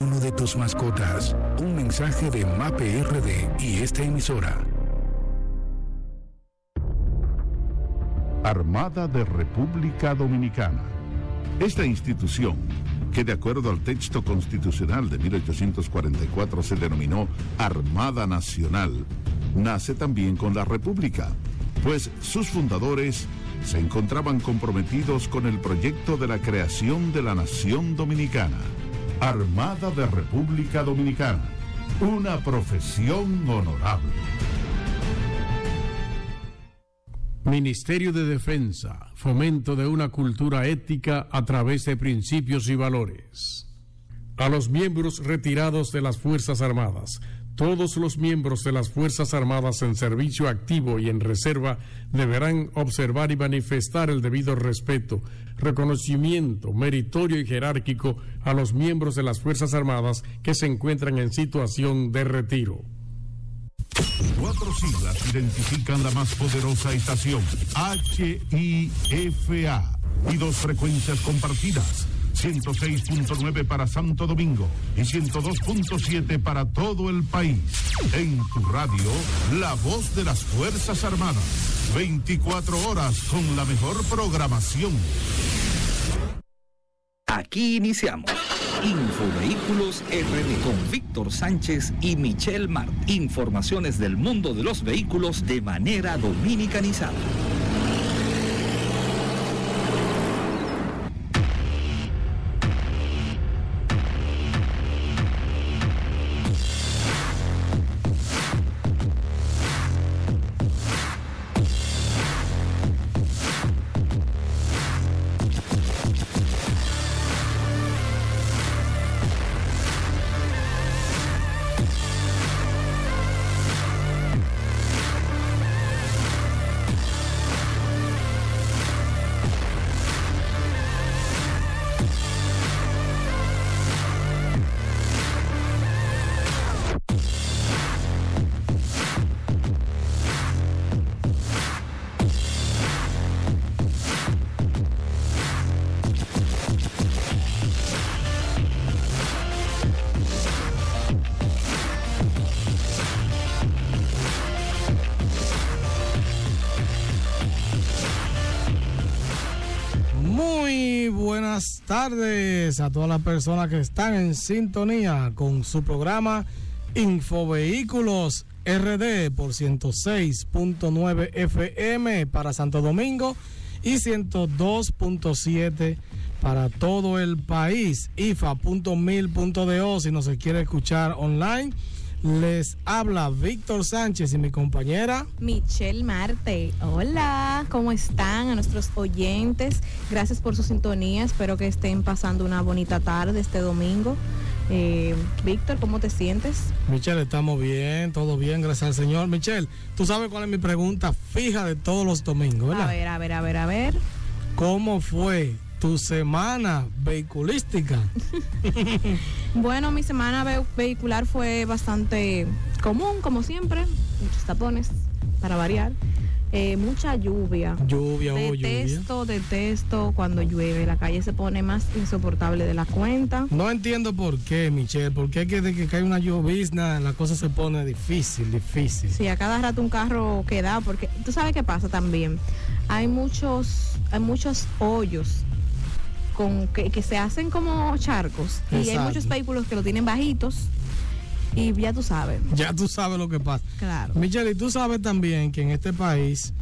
uno de tus mascotas. Un mensaje de MAPE RD y esta emisora. Armada de República Dominicana. Esta institución, que de acuerdo al texto constitucional de 1844 se denominó Armada Nacional, nace también con la República, pues sus fundadores se encontraban comprometidos con el proyecto de la creación de la nación dominicana. Armada de República Dominicana, una profesión honorable. Ministerio de Defensa, fomento de una cultura ética a través de principios y valores. A los miembros retirados de las Fuerzas Armadas, todos los miembros de las Fuerzas Armadas en servicio activo y en reserva deberán observar y manifestar el debido respeto, reconocimiento meritorio y jerárquico a los miembros de las Fuerzas Armadas que se encuentran en situación de retiro. Cuatro siglas identifican la más poderosa estación, HIFA, y dos frecuencias compartidas. 106.9 para Santo Domingo y 102.7 para todo el país. En tu radio, la voz de las Fuerzas Armadas. 24 horas con la mejor programación. Aquí iniciamos. Infovehículos RD con Víctor Sánchez y Michelle Mart. Informaciones del mundo de los vehículos de manera dominicanizada. Tardes a todas las personas que están en sintonía con su programa Infovehículos RD por 106.9 FM para Santo Domingo y 102.7 para todo el país. IFA.mil.do si no se quiere escuchar online. Les habla Víctor Sánchez y mi compañera Michelle Marte. Hola, ¿cómo están a nuestros oyentes? Gracias por su sintonía. Espero que estén pasando una bonita tarde este domingo. Eh, Víctor, ¿cómo te sientes? Michelle, estamos bien, todo bien, gracias al Señor. Michelle, tú sabes cuál es mi pregunta fija de todos los domingos, ¿verdad? A ver, a ver, a ver, a ver. ¿Cómo fue tu semana vehiculística? bueno, mi semana ve vehicular fue bastante común, como siempre. Muchos tapones, para variar. Eh, mucha lluvia. Lluvia, oh, detesto, lluvia. detesto cuando llueve. La calle se pone más insoportable de la cuenta. No entiendo por qué, Michelle. Porque que de que cae una llovizna, la cosa se pone difícil, difícil. Sí, a cada rato un carro queda. Porque tú sabes qué pasa también. Hay muchos, hay muchos hoyos con que, que se hacen como charcos. Exacto. Y hay muchos vehículos que lo tienen bajitos. Y ya tú sabes. Ya tú sabes lo que pasa. Claro. Michelle, y tú sabes también que en este país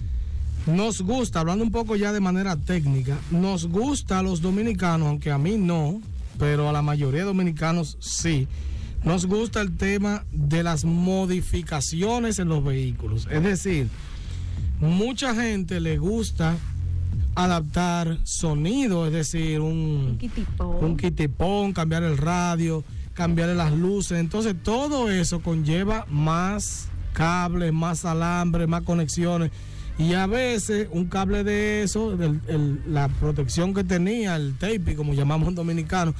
nos gusta, hablando un poco ya de manera técnica, nos gusta a los dominicanos, aunque a mí no, pero a la mayoría de dominicanos sí, nos gusta el tema de las modificaciones en los vehículos. Es decir, mucha gente le gusta adaptar sonido, es decir, un, Un kitipón. un kitipón, cambiar el radio, cambiarle las luces. Entonces todo eso conlleva más cables, más alambre, más conexiones. Y a veces un cable de eso, el- el- la protección que tenía, el tape, como llamamos en dominicano,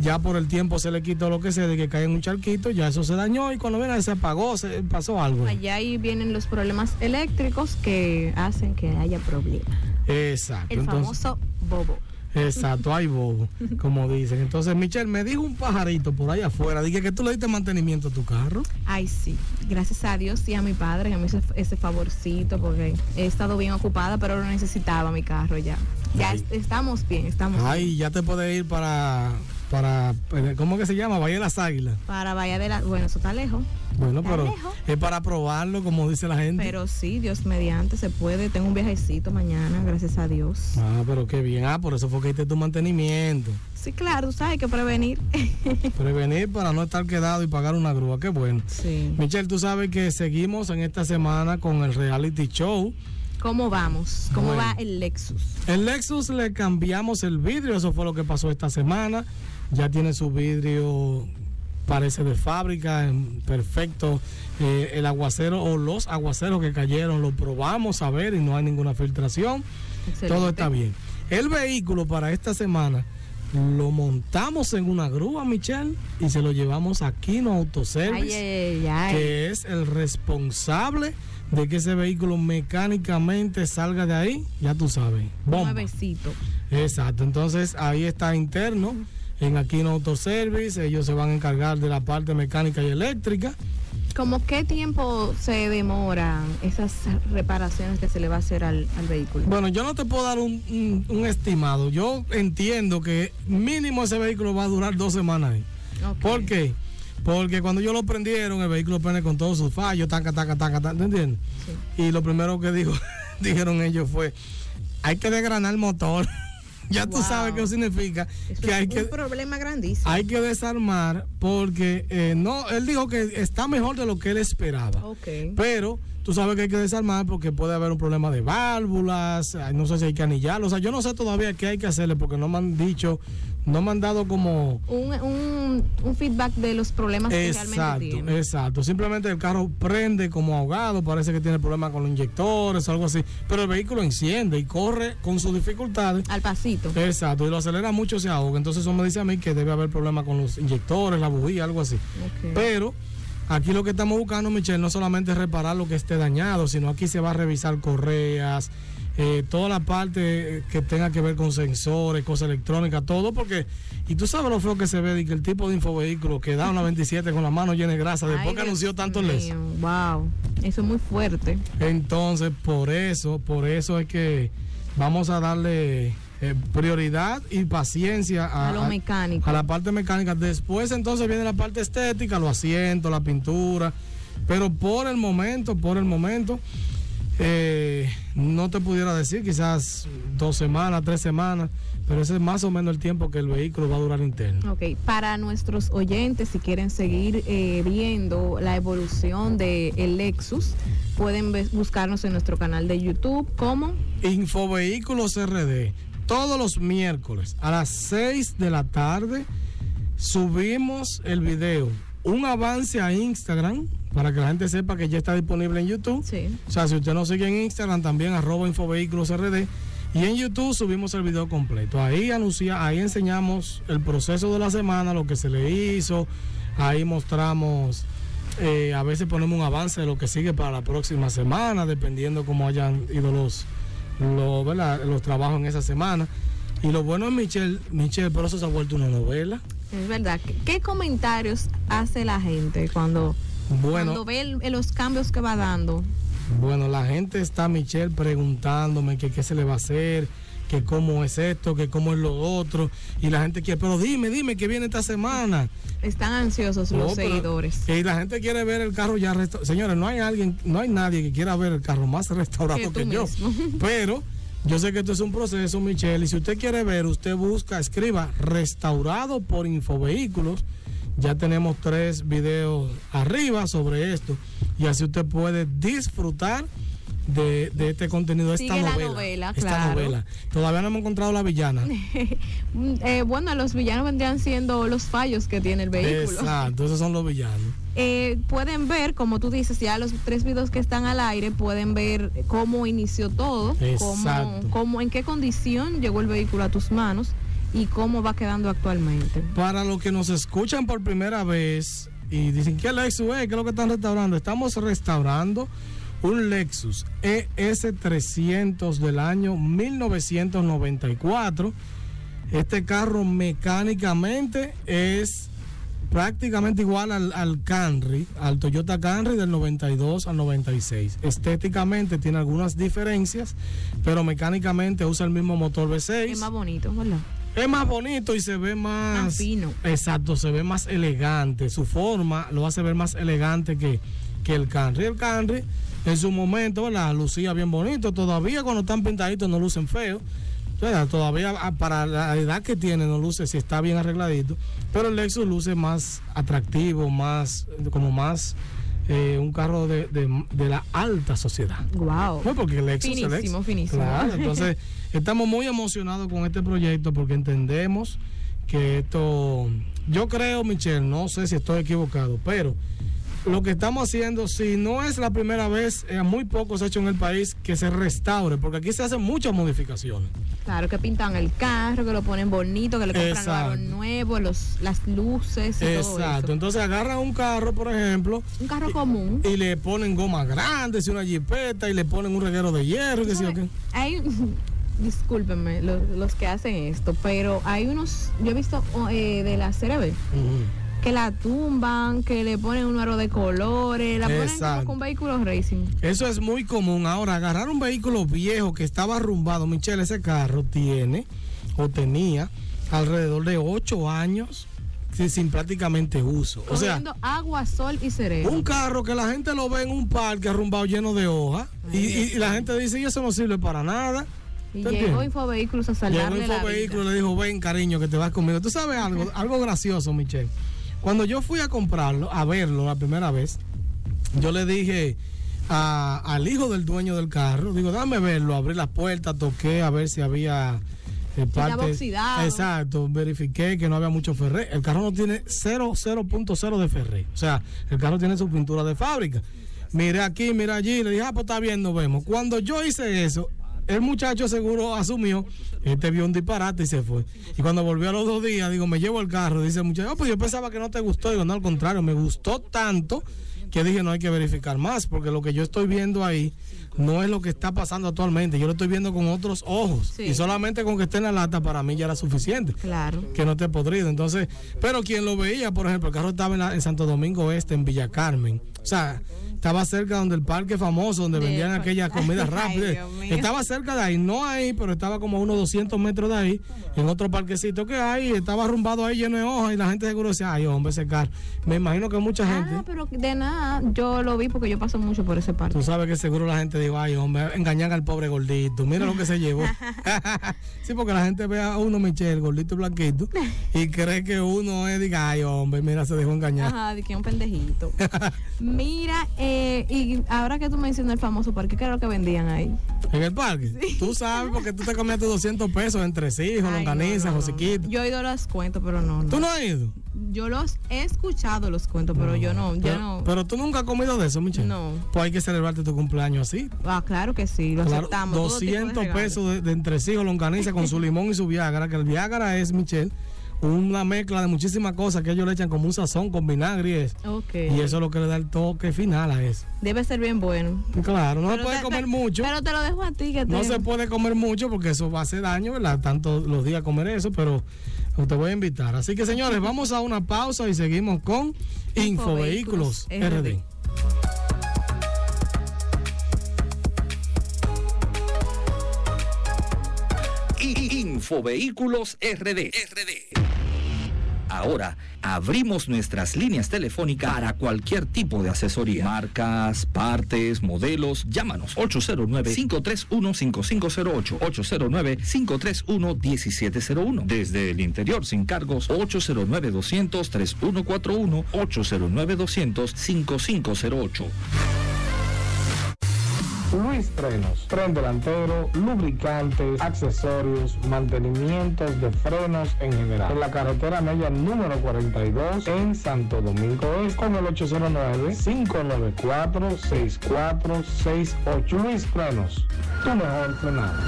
ya por el tiempo se le quitó lo que sea, de que cae en un charquito, ya eso se dañó y cuando viene se apagó, se pasó algo. Allá ahí vienen los problemas eléctricos que hacen que haya problemas. Exacto. El Entonces, famoso bobo. Exacto, hay bobo, como dicen. Entonces, Michelle, me dijo un pajarito por ahí afuera, dije que tú le diste mantenimiento a tu carro. Ay, sí. Gracias a Dios y a mi padre que me hizo ese favorcito porque he estado bien ocupada, pero lo necesitaba mi carro ya. Ya Ay. estamos bien, estamos Ay, bien. ya te puedes ir para, para, ¿cómo que se llama? Valle de las Águilas. Para Bahía de la... Bueno, eso está lejos. Bueno, Está pero lejos. es para probarlo, como dice la gente. Pero sí, Dios mediante, se puede. Tengo un viajecito mañana, gracias a Dios. Ah, pero qué bien. Ah, por eso fue que diste tu mantenimiento. Sí, claro, tú sabes que prevenir. Prevenir para no estar quedado y pagar una grúa. Qué bueno. sí. Michelle, tú sabes que seguimos en esta semana con el reality show. ¿Cómo vamos? ¿Cómo Bueno. va el Lexus? El Lexus le cambiamos el vidrio, eso fue lo que pasó esta semana. Ya tiene su vidrio, parece de fábrica, en perfecto. Eh, el aguacero o los aguaceros que cayeron lo probamos a ver y no hay ninguna filtración. Excelente. Todo está bien. El vehículo para esta semana lo montamos en una grúa, Michelle, y se lo llevamos a Kino Ay, Autoservice ay, ay. que es el responsable de que ese vehículo mecánicamente salga de ahí, ya tú sabes. Bomba. Nuevecito. Exacto, entonces ahí está interno en Aquino Autoservice, ellos se van a encargar de la parte mecánica y eléctrica. ¿Cómo qué tiempo se demoran esas reparaciones que se le va a hacer al, al vehículo? Bueno, yo no te puedo dar un, un- un estimado, yo entiendo que mínimo ese vehículo va a durar dos semanas ahí. ¿Por qué? Porque cuando ellos lo prendieron, el vehículo prende con todos sus fallos, taca, taca, taca, taca, ¿te entiendes? Y lo primero que dijo, dijeron ellos fue, hay que desgranar el motor. Ya tú sabes qué significa Eso que es hay un que problema grandísimo. hay que desarmar porque eh, no, él dijo que está mejor de lo que él esperaba. Ok. Pero tú sabes que hay que desarmar porque puede haber un problema de válvulas, no sé si hay que anillarlo, o sea, yo no sé todavía qué hay que hacerle porque no me han dicho, no me han dado como Un, un, un feedback de los problemas que Exacto, realmente tiene. exacto. Simplemente el carro prende como ahogado, parece que tiene problemas con los inyectores o algo así, pero el vehículo enciende y corre con sus dificultades. Al pasito. Exacto, y lo acelera mucho, se ahoga. Entonces eso me dice a mí que debe haber problemas con los inyectores, la bujía, algo así. Ok. Pero aquí lo que estamos buscando, Michelle, no solamente es reparar lo que esté dañado, sino aquí se va a revisar correas, eh, toda la parte eh, que tenga que ver con sensores, cosas electrónicas, todo, porque, y tú sabes lo feo que se ve, de que el tipo de infovehículo que da una 27 con la mano llena de grasa, después Ay, que Dios anunció tanto mío, les. Wow. Eso es muy fuerte. Entonces, por eso, por eso es que vamos a darle eh, prioridad y paciencia a, A lo mecánico. a la parte mecánica. Después entonces viene la parte estética, los asientos, la pintura. Pero por el momento, por el momento, eh, no te pudiera decir, quizás dos semanas, tres semanas, pero ese es más o menos el tiempo que el vehículo va a durar interno. Ok, para nuestros oyentes, si quieren seguir eh, viendo la evolución del el Lexus, pueden buscarnos en nuestro canal de YouTube como Infovehículos RD, todos los miércoles a las 6 de la tarde subimos el video, un avance a Instagram para que la gente sepa que ya está disponible en YouTube. Sí. O sea, si usted nos sigue en Instagram, también arroba Infovehículos RD. Y en YouTube subimos el video completo. Ahí anuncia, ahí enseñamos el proceso de la semana, lo que se le hizo. Ahí mostramos, eh, a veces ponemos un avance de lo que sigue para la próxima semana, dependiendo cómo hayan ido los, ¿verdad? los trabajos en esa semana. Y lo bueno es Michelle, Michelle, por eso se ha vuelto una novela. Es verdad. ¿Qué, qué comentarios hace la gente cuando, Bueno, cuando ve el- los cambios que va dando? Bueno, la gente está, Michelle, preguntándome qué se le va a hacer, que cómo es esto, que cómo es lo otro. Y la gente quiere, pero dime, dime, que viene esta semana? Están ansiosos los pero- seguidores. Y la gente quiere ver el carro ya restaurado. Señores, no hay alguien, no hay nadie que quiera ver el carro más restaurado Que que, yo. Pero yo sé que esto es un proceso, Michelle, y si usted quiere ver, usted busca, escriba restaurado por Infovehículos. Ya tenemos tres videos arriba sobre esto. Y así usted puede disfrutar de, de este contenido, esta Sigue la novela. esta claro. novela. Todavía no hemos encontrado la villana. Eh, bueno, los villanos vendrían siendo los fallos que tiene el vehículo. Exacto, esos son los villanos. Eh, pueden ver, como tú dices, ya los tres videos que están al aire, pueden ver cómo inició todo, cómo, Exacto. cómo, en qué condición llegó el vehículo a tus manos y cómo va quedando actualmente. Para los que nos escuchan por primera vez y dicen, ¿qué es? ¿Qué es lo que están restaurando? Estamos restaurando un Lexus ES300 del año 1994. Este carro mecánicamente es prácticamente igual al, al Camry, al Toyota Camry del 92 al 96. Estéticamente tiene algunas diferencias, pero mecánicamente usa el mismo motor V6. Es más bonito, ¿verdad? Es más bonito y se ve más, Más fino. Exacto, se ve más elegante. Su forma lo hace ver más elegante que, que el Camry. El Camry en su momento, ¿verdad? Lucía bien bonito. Todavía cuando están pintaditos no lucen feos. ¿verdad? Todavía ah, para la edad que tiene no luce si está bien arregladito. Pero el Lexus luce más atractivo, más como más eh, un carro de, de- de la alta sociedad. Wow. No, porque el Lexus es el Finísimo, Lexus. finísimo. Claro, entonces estamos muy emocionados con este proyecto porque entendemos que esto, yo creo, Michelle, no sé si estoy equivocado, pero lo que estamos haciendo, si no es la primera vez, eh, muy poco se ha hecho en el país que se restaure, porque aquí se hacen muchas modificaciones. Claro, que pintan el carro, que lo ponen bonito, que le compran aro nuevo, los, las luces y todo Exacto, eso. entonces agarran un carro, por ejemplo, Un carro común. y le ponen gomas grandes y una jipeta y le ponen un reguero de hierro, y qué sé yo qué. Hay, discúlpenme lo- los, que hacen esto, pero hay unos, yo he visto oh, eh, de la CRB Ujú. Que la tumban, que le ponen un aro de colores, la ponen como con vehículos racing. Eso es muy común. Ahora, agarrar un vehículo viejo que estaba arrumbado, Michelle, ese carro tiene o tenía alrededor de 8 años sin, sin prácticamente uso. O sea, agua, sol y cerebro. un carro que la gente lo ve en un parque arrumbado lleno de hojas y, la gente dice, y eso no sirve para nada. y ¿te llegó? Infovehículos a Llegó salvarle la Infovehículo y le dijo, ven cariño, que te vas conmigo. Tú sabes algo, algo gracioso, Michelle. Cuando yo fui a comprarlo, a verlo la primera vez, yo le dije a- al hijo del dueño del carro, digo, dame verlo, abrí la puerta, toqué a ver si había eh, estaba parte- oxidado. Exacto, verifiqué que no había mucho ferré. El carro no tiene 0, 0.0 de ferré. O sea, el carro tiene su pintura de fábrica. Miré aquí, mira allí, le dije, ah, pues está bien, nos vemos. Cuando yo hice eso, el muchacho seguro asumió, este vio un disparate y se fue. Y cuando volvió a los dos días, digo, me llevo el carro, dice el muchacho, "Ah, pues yo pensaba que no te gustó. Digo, no, al contrario, me gustó tanto que dije, no hay que verificar más, porque lo que yo estoy viendo ahí no es lo que está pasando actualmente. Yo lo estoy viendo con otros ojos. Sí. Y solamente con que esté en la lata para mí ya era suficiente Claro. que no esté podrido. Entonces, pero quien lo veía, por ejemplo, el carro estaba en, la- en Santo Domingo Este, en Villa Carmen. O sea, estaba cerca donde el parque famoso, donde De- vendían aquellas comidas rápidas. Estaba cerca de ahí, no ahí, pero estaba como a unos 200 metros de ahí, en otro parquecito que hay, estaba arrumbado ahí lleno de hojas y la gente seguro decía, ay, hombre, ese carro. Me imagino que mucha Ah, gente... pero de nada, yo lo vi porque yo paso mucho por ese parque. Tú sabes que seguro la gente dijo, ay, hombre, engañan al pobre gordito, mira lo que se llevó. sí, porque la gente ve a uno, Michelle, gordito y blanquito, y cree que uno es, diga, ay, hombre, mira, se dejó engañar. Ajá, de que un pendejito. Mira, eh, y ahora que tú mencionas el famoso parque, ¿qué era lo que vendían ahí? En el parque. Tú sabes, porque tú te comías tus 200 pesos entre Ay, longaniza, no, no, no. josiquito. Yo he ido a los cuentos, pero no, no. ¿Tú no has ido? Yo los he escuchado los cuentos, pero yo no, yo pero, no. pero tú nunca has comido de eso, Michelle. No. Pues hay que celebrarte tu cumpleaños así. ah, claro que sí, lo Claro, aceptamos. todo tipo de 200 regalos. pesos de, de entresijos, longaniza con su limón y su Viagra, que el Viagra es, Michelle, una mezcla de muchísimas cosas que ellos le echan como un sazón con vinagre y eso. Ok. Y eso es lo que le da el toque final a eso. Debe ser bien bueno. Claro, no se puede te- comer mucho. Pero te lo dejo a ti que te... No se puede comer mucho porque eso va a hacer daño, ¿verdad? Tanto los días comer eso, pero te voy a invitar. Así que, señores, vamos a una pausa y seguimos con Infovehículos Infovehículos RD. RD. Infovehículos RD. Ahora abrimos nuestras líneas telefónicas para cualquier tipo de asesoría. Marcas, partes, modelos. Llámanos 809-531-5508. 809-531-1701. Desde el interior sin cargos 809-200-3141. 809-200-5508. Luis Frenos, tren delantero, lubricantes, accesorios, mantenimientos de frenos en general. En la carretera media número 42 en Santo Domingo Este con el 809-594-6468. Luis Frenos, tu mejor frenado.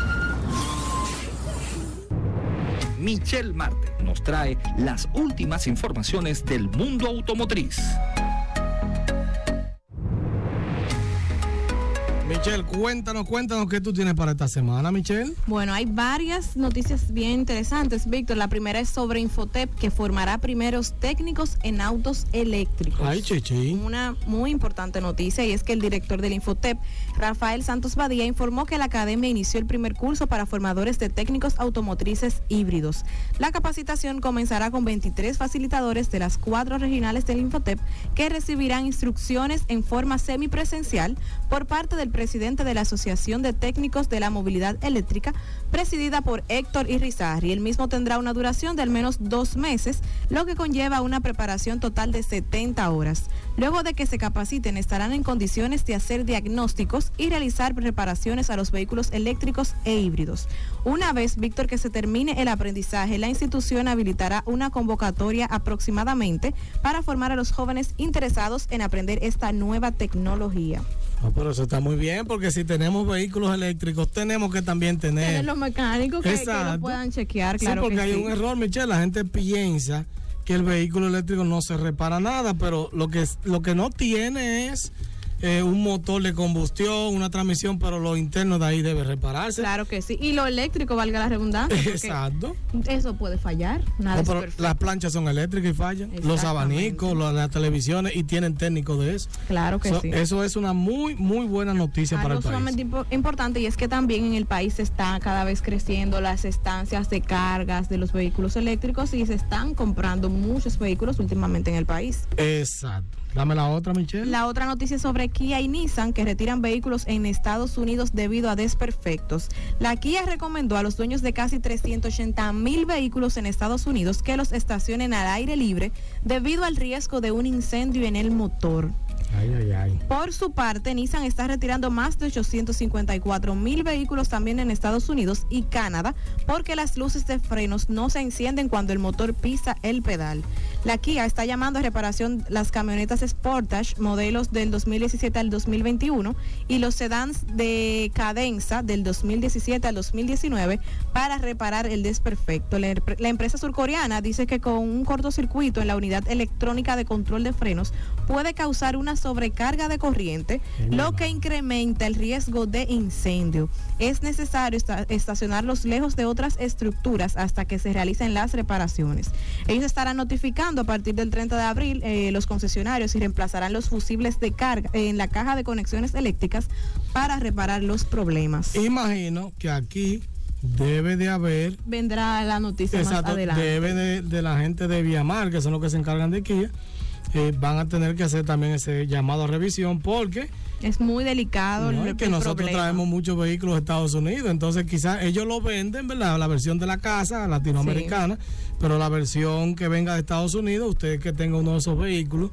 Michelle Marte nos trae las últimas informaciones del mundo automotriz. Michelle, cuéntanos, cuéntanos qué tú tienes para esta semana, Michelle. Bueno, hay varias noticias bien interesantes, Víctor. La primera es sobre Infotep, que formará primeros técnicos en autos eléctricos. Ay, chichi. Una muy importante noticia y es que el director del Infotep, Rafael Santos Badía, informó que la academia inició el primer curso para formadores de técnicos automotrices híbridos. La capacitación comenzará con 23 facilitadores de las cuatro regionales del Infotep que recibirán instrucciones en forma semipresencial por parte del presidente de la Asociación de Técnicos de la Movilidad Eléctrica, presidida por Héctor Irizarry. El mismo tendrá una duración de al menos dos meses, lo que conlleva una preparación total de 70 horas. Luego de que se capaciten, estarán en condiciones de hacer diagnósticos y realizar reparaciones a los vehículos eléctricos e híbridos. Una vez, Víctor, que se termine el aprendizaje, la institución habilitará una convocatoria aproximadamente para formar a los jóvenes interesados en aprender esta nueva tecnología. No, pero eso está muy bien, porque si tenemos vehículos eléctricos, tenemos que también tener. Tener los mecánicos que, que lo puedan chequear, claro. sí, porque que hay sí. un error, Michelle. La gente piensa que el vehículo eléctrico no se repara nada, pero lo que, lo que no tiene es eh, un motor de combustión, una transmisión, pero lo interno de ahí debe repararse. Claro que sí. Y lo eléctrico, valga la redundancia. Exacto. Eso puede fallar. Nada No, es pero las planchas son eléctricas y fallan. Los abanicos, las televisiones y tienen técnicos de eso. Claro que So, sí. Eso es una muy, muy buena noticia para el país. sumamente impo- importante y es que también en el país se está cada vez creciendo las estancias de cargas de los vehículos eléctricos y se están comprando muchos vehículos últimamente en el país. Exacto. Dame la otra, Michelle. La otra noticia sobre Kia y Nissan que retiran vehículos en Estados Unidos debido a desperfectos. La Kia recomendó a los dueños de casi 380 mil vehículos en Estados Unidos que los estacionen al aire libre debido al riesgo de un incendio en el motor. Por su parte, Nissan está retirando más de 854 mil vehículos también en Estados Unidos y Canadá porque las luces de frenos no se encienden cuando el motor pisa el pedal. La Kia está llamando a reparación las camionetas Sportage modelos del 2017 al 2021 y los sedans de cadenza del 2017 al 2019 para reparar el desperfecto. La, la empresa surcoreana dice que con un cortocircuito en la unidad electrónica de control de frenos puede causar una sobrecarga de corriente, lo que incrementa el riesgo de incendio. Es necesario esta- estacionarlos lejos de otras estructuras hasta que se realicen las reparaciones. Ellos estarán notificando a partir del 30 de abril eh, los concesionarios y reemplazarán los fusibles de carga en la caja de conexiones eléctricas para reparar los problemas. Imagino que aquí debe de haber Vendrá la noticia Exacto, más adelante. debe de, de la gente de Viamar, que son los que se encargan de Kia, eh, van a tener que hacer también ese llamado a revisión porque Es muy delicado no, es que nosotros problema. traemos muchos vehículos de Estados Unidos, entonces quizás ellos lo venden, ¿verdad? La versión de la casa latinoamericana, pero la versión que venga de Estados Unidos, usted que tenga uno de esos vehículos,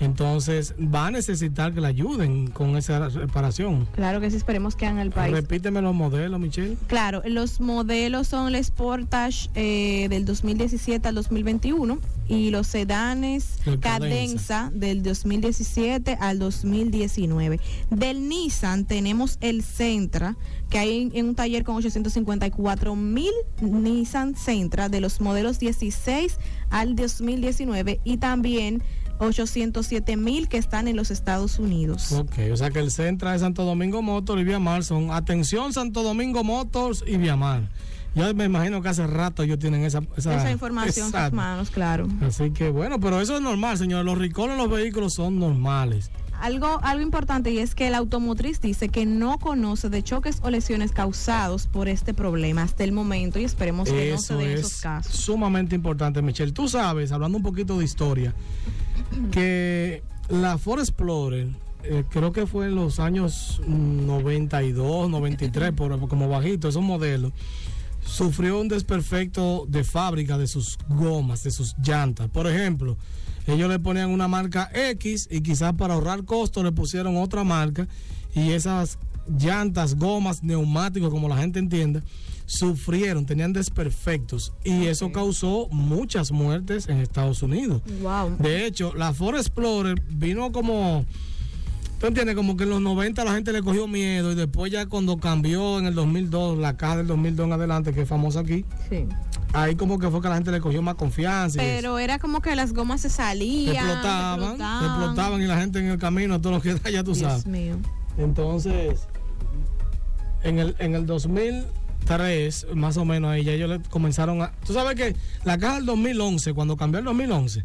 entonces va a necesitar que le ayuden con esa reparación. Claro que sí, esperemos que hagan el país. Repíteme los modelos, Michelle. Claro, los modelos son el Sportage eh, del 2017 al 2021 y los sedanes El Cadenza. del 2017 al 2019. Del Nissan tenemos el Sentra, que hay en, en un taller con 854 mil Nissan Sentra de los modelos 16 al 2019 y también 807 mil que están en los Estados Unidos. Ok, o sea que el Centra de Santo Domingo Motors y Viamar son atención Santo Domingo Motors y Viamar. Yo me imagino que hace rato ellos tienen esa, esa, Esa información en sus manos, claro. Así que bueno, pero eso es normal, señor. Los ricolos en los vehículos son normales. Algo, algo importante y es que el automotriz dice que no conoce de choques o lesiones causados por este problema hasta el momento y esperemos que no se Eso den es esos casos. sumamente importante, Michelle. Tú sabes, hablando un poquito de historia, que la Ford Explorer, eh, creo que fue en los años 92, 93, por, como bajito, esos modelos, sufrió un desperfecto de fábrica de sus gomas, de sus llantas. Por ejemplo, ellos le ponían una marca X y quizás para ahorrar costos le pusieron otra marca y esas llantas, gomas, neumáticos, como la gente entienda, sufrieron, tenían desperfectos y eso causó muchas muertes en Estados Unidos. Wow. De hecho, la Ford Explorer vino como, tú entiendes, como que en los 90 la gente le cogió miedo y después ya cuando cambió en el 2002, la caja del 2002 en adelante, que es famosa aquí, Sí. ahí como que fue que la gente le cogió más confianza. Pero era como que las gomas se salían. explotaban, explotaban y la gente en el camino, todo lo que da, ya tú Dios sabes. mío. Entonces, en el, en el 2003, más o menos, ahí. Ya ellos le comenzaron a... Tú sabes que la caja del 2011, cuando cambió el 2011,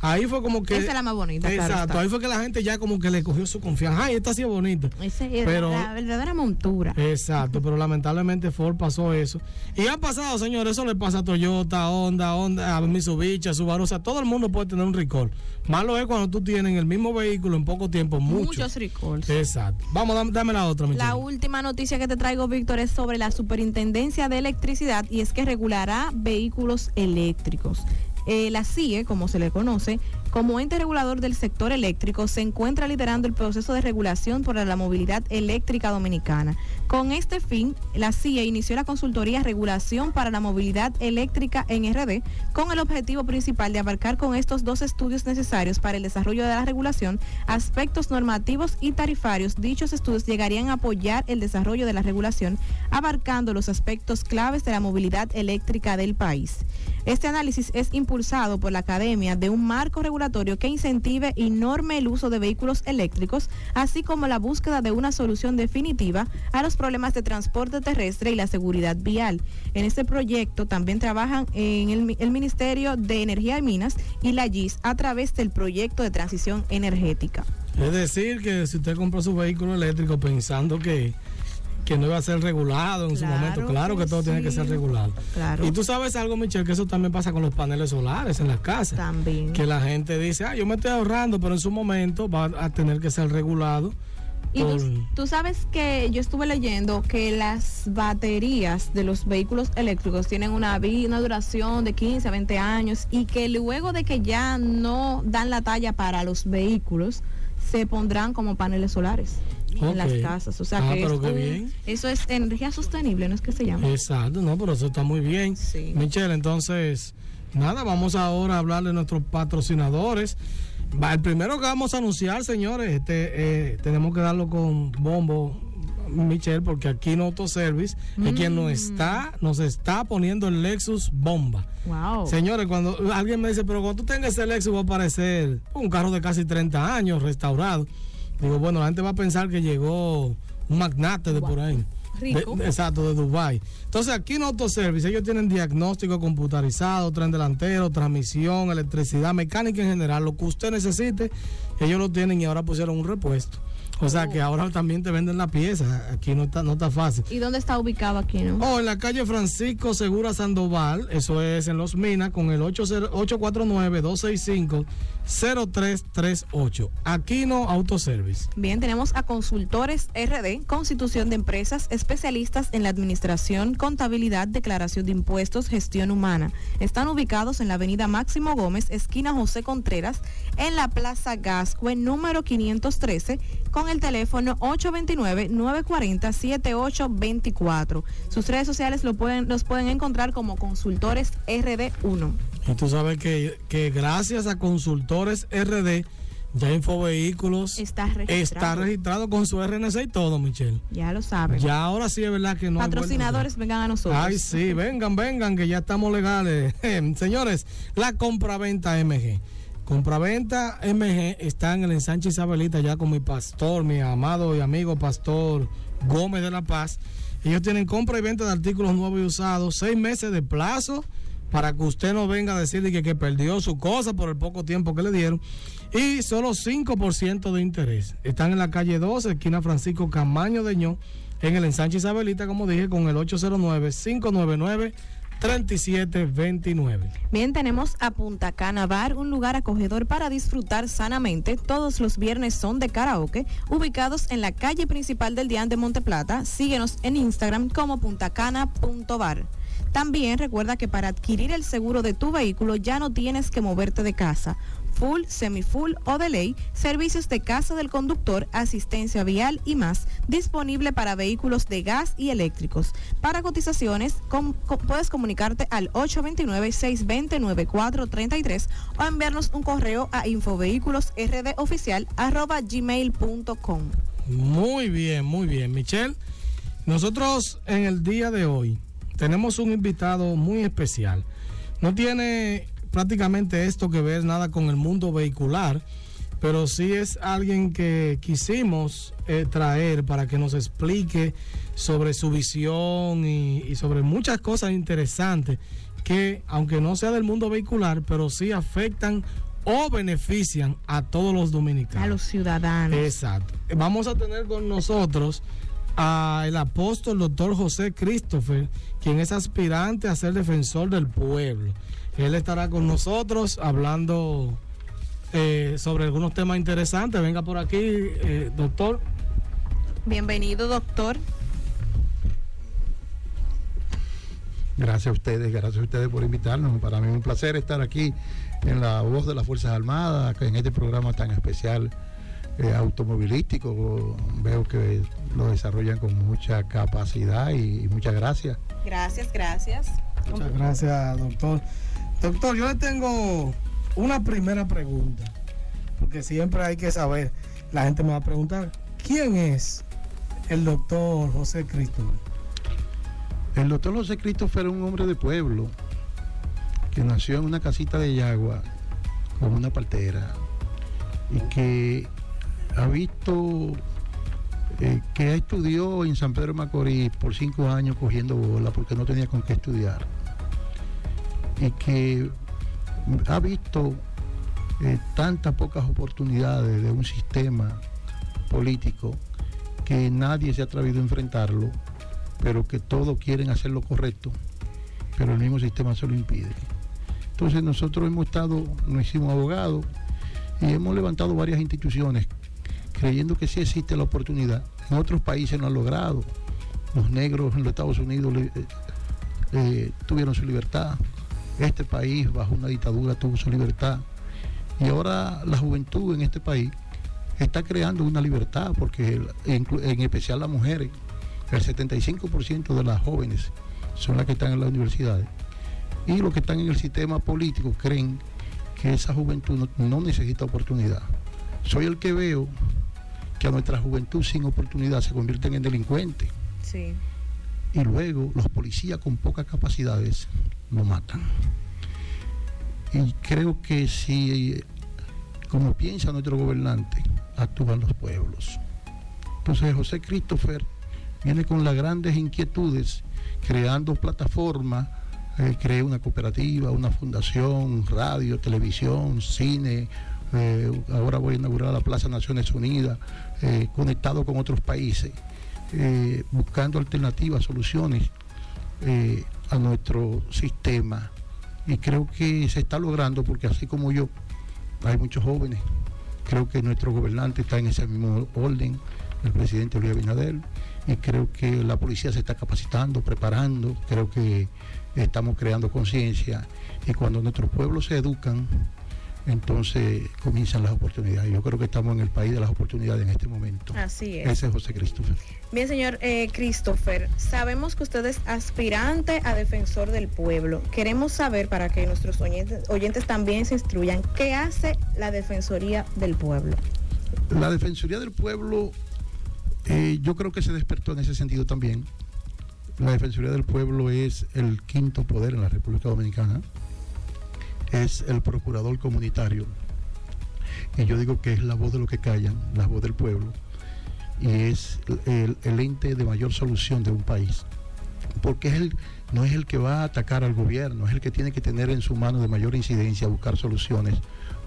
ahí fue como que... Esa es la más bonita. Exacto, ahí fue que la gente ya como que le cogió su confianza. Ay, esta sí es bonita. Esa es Pero- la verdadera montura. Exacto, pero lamentablemente Ford pasó eso. Y ha pasado, señores, eso le pasa a Toyota, Honda, Honda, a Mitsubishi, a Subaru, o sea, todo el mundo puede tener un recall. Malo es cuando tú tienes en el mismo vehículo en poco tiempo mucho. Muchos recalls. Exacto. Vamos, dame, dame la otra, Michelle. La última noticia que te traigo, Víctor, es sobre la Superintendencia de Electricidad y es que regulará vehículos eléctricos. Eh, la CIE, como se le conoce, como ente regulador del sector eléctrico, se encuentra liderando el proceso de regulación para la movilidad eléctrica dominicana. Con este fin, la CIE inició la consultoría Regulación para la Movilidad Eléctrica en RD, con el objetivo principal de abarcar con estos dos estudios necesarios para el desarrollo de la regulación aspectos normativos y tarifarios. Dichos estudios llegarían a apoyar el desarrollo de la regulación, abarcando los aspectos claves de la movilidad eléctrica del país. Este análisis es impulsado por la Academia de un marco regulatorio que incentive y norme el uso de vehículos eléctricos, así como la búsqueda de una solución definitiva a los problemas de transporte terrestre y la seguridad vial. En este proyecto también trabajan en el, mi- el Ministerio de Energía y Minas y la GIS a través del proyecto de transición energética. Es decir, que si usted compró su vehículo eléctrico pensando que, que no iba a ser regulado en su momento, claro que, todo tiene que ser regulado. Claro. Y tú sabes algo, Michelle, que eso también pasa con los paneles solares en las casas. También. Que la gente dice, ah, yo me estoy ahorrando, pero en su momento va a tener que ser regulado. Y por- tú, tú sabes que yo estuve leyendo que las baterías de los vehículos eléctricos tienen una, una duración de 15 a 20 años y que luego de que ya no dan la talla para los vehículos, se pondrán como paneles solares en las casas. O sea Ah, que pero qué bien. eso es energía sostenible, ¿no es que se llama? Exacto, no, pero eso está muy bien. Sí. Michelle, entonces, nada, vamos ahora a hablar de nuestros patrocinadores. Va, el primero que vamos a anunciar, señores, este, eh, tenemos que darlo con bombo, Michelle, porque aquí no Autoservice es quien nos está, nos está poniendo el Lexus bomba. Wow. Señores, cuando alguien me dice, pero cuando tú tengas ese Lexus va a aparecer un carro de casi 30 años restaurado. Digo, bueno, la gente va a pensar que llegó un magnate de por ahí. Rico. De- exacto, de Dubai. Entonces, aquí en Autoservice ellos tienen diagnóstico computarizado, tren delantero, transmisión, electricidad, mecánica en general, lo que usted necesite, ellos lo tienen y ahora pusieron un repuesto. O sea que ahora también te venden la pieza. Aquí no está, no está fácil. ¿Y dónde está ubicado aquí, no? O en la calle Francisco Segura Sandoval, eso es en Los Minas, con el 80 849-265-0338. Aquino Autoservice. Bien, tenemos a Consultores RD, Constitución de Empresas, especialistas en la administración, contabilidad, declaración de impuestos, gestión humana. Están ubicados en la avenida Máximo Gómez, esquina José Contreras, en la Plaza Gascue, número 513, con el teléfono 829-940-7824. Sus redes sociales lo pueden, los pueden encontrar como Consultores RD1. Y tú sabes que, que gracias a Consultores RD, ya Infovehículos Está registrado. está registrado con su RNC y todo, Michelle. Ya lo saben. Ya ahora sí es verdad que no Patrocinadores, vengan a nosotros. Ay, sí, vengan, vengan, que ya estamos legales. Señores, la compraventa MG. Compraventa MG está en el ensanche Isabelita ya con mi pastor, mi amado y amigo pastor Gómez de la Paz. Ellos tienen compra y venta de artículos nuevos y usados, seis meses de plazo para que usted no venga a decirle que, que perdió su cosa por el poco tiempo que le dieron. Y solo 5% de interés. Están en la calle 12, esquina Francisco Camaño de Ño, en el ensanche Isabelita, como dije, con el 809-599-3729. Bien, tenemos a Punta Cana Bar, un lugar acogedor para disfrutar sanamente. Todos los viernes son de karaoke, ubicados en la calle principal del Dián de Monteplata. Síguenos en Instagram como puntacana.bar. También recuerda que para adquirir el seguro de tu vehículo ya no tienes que moverte de casa. Full, semi-full o de ley, servicios de casa del conductor, asistencia vial y más, disponible para vehículos de gas y eléctricos. Para cotizaciones, puedes comunicarte al 829-620-9433 o enviarnos un correo a infovehículosrdoficial.gmail.com. Muy bien, muy bien. Michelle, nosotros en el día de hoy tenemos un invitado muy especial. No tiene prácticamente esto que ver nada con el mundo vehicular, pero sí es alguien que quisimos eh, traer para que nos explique sobre su visión y, y sobre muchas cosas interesantes que, aunque no sea del mundo vehicular, pero sí afectan o benefician a todos los dominicanos. A los ciudadanos. Exacto. Vamos a tener con nosotros al apóstol doctor José Christopher, quien es aspirante a ser defensor del pueblo. Él estará con nosotros hablando eh, sobre algunos temas interesantes. Venga por aquí, eh, doctor. Bienvenido, doctor. Gracias a ustedes, gracias a ustedes por invitarnos. Para mí es un placer estar aquí en la voz de las Fuerzas Armadas, en este programa tan especial eh, automovilístico. Veo que lo desarrollan con mucha capacidad y, y muchas gracias. Gracias, gracias. Muchas gracias, doctor. Doctor, yo le tengo una primera pregunta, porque siempre hay que saber, la gente me va a preguntar, ¿quién es el doctor José Christopher? El doctor José Christopher era un hombre de pueblo que nació en una casita de Yagua con una partera y que ha visto eh, que estudió en San Pedro Macorís por cinco años cogiendo bola porque no tenía con qué estudiar y que ha visto eh, tantas pocas oportunidades de un sistema político que nadie se ha atrevido a enfrentarlo, pero que todos quieren hacer lo correcto, pero el mismo sistema se lo impide. Entonces nosotros hemos estado, nos hicimos abogados y hemos levantado varias instituciones creyendo que sí existe la oportunidad. En otros países no han logrado. Los negros en los Estados Unidos eh, eh, tuvieron su libertad. Este país bajo una dictadura tuvo su libertad. Y ahora la juventud en este país está creando una libertad, porque en, especial las mujeres, el 75% de las jóvenes son las que están en las universidades. Y los que están en el sistema político creen que esa juventud no necesita oportunidad. Soy el que veo que a nuestra juventud sin oportunidad se convierten en delincuentes. Sí. Y luego los policías con pocas capacidades lo matan. Y creo que si, como piensa nuestro gobernante, actúan los pueblos. Entonces José Christopher viene con las grandes inquietudes, creando plataformas, eh, creé una cooperativa, una fundación, radio, televisión, cine, eh, ahora voy a inaugurar la Plaza Naciones Unidas, eh, conectado con otros países, eh, buscando alternativas, soluciones eh, a nuestro sistema. Y creo que se está logrando porque así como yo, hay muchos jóvenes. Creo que nuestro gobernante está en ese mismo orden, el presidente Luis Abinader, y creo que la policía se está capacitando, preparando, creo que estamos creando conciencia y cuando nuestros pueblos se educan, entonces comienzan las oportunidades. Yo creo que estamos en el país de las oportunidades en este momento. Así es. Ese es José Christopher. Bien, señor eh, Christopher, sabemos que usted es aspirante a defensor del pueblo. Queremos saber, para que nuestros oyentes, oyentes también se instruyan, ¿qué hace la Defensoría del Pueblo? La Defensoría del Pueblo, eh, yo creo que se despertó en ese sentido también. La Defensoría del Pueblo es el quinto poder en la República Dominicana. Es el procurador comunitario. Y yo digo que es la voz de los que callan, la voz del pueblo. Y es el, el ente de mayor solución de un país. Porque es el, no es el que va a atacar al gobierno, es el que tiene que tener en su mano de mayor incidencia, buscar soluciones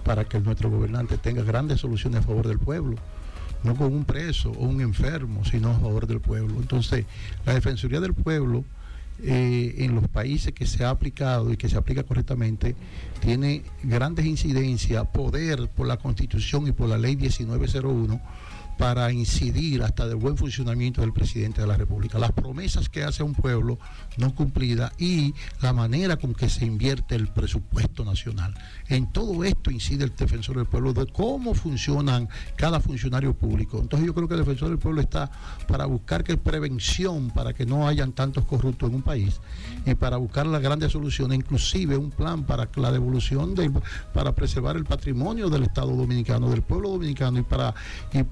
para que nuestro gobernante tenga grandes soluciones a favor del pueblo no con un preso o un enfermo, sino a favor del pueblo. Entonces, la Defensoría del Pueblo, eh, en los países que se ha aplicado y que se aplica correctamente, tiene grandes incidencias, poder por la Constitución y por la Ley 1901 para incidir hasta del buen funcionamiento del presidente de la República. Las promesas que hace un pueblo no cumplidas y la manera con que se invierte el presupuesto nacional. En todo esto incide el defensor del pueblo, de cómo funcionan cada funcionario público. Entonces yo creo que el defensor del pueblo está para buscar que prevención, para que no hayan tantos corruptos en un país y para buscar las grandes soluciones, inclusive un plan para la devolución, de, para preservar el patrimonio del Estado dominicano, del pueblo dominicano y para, y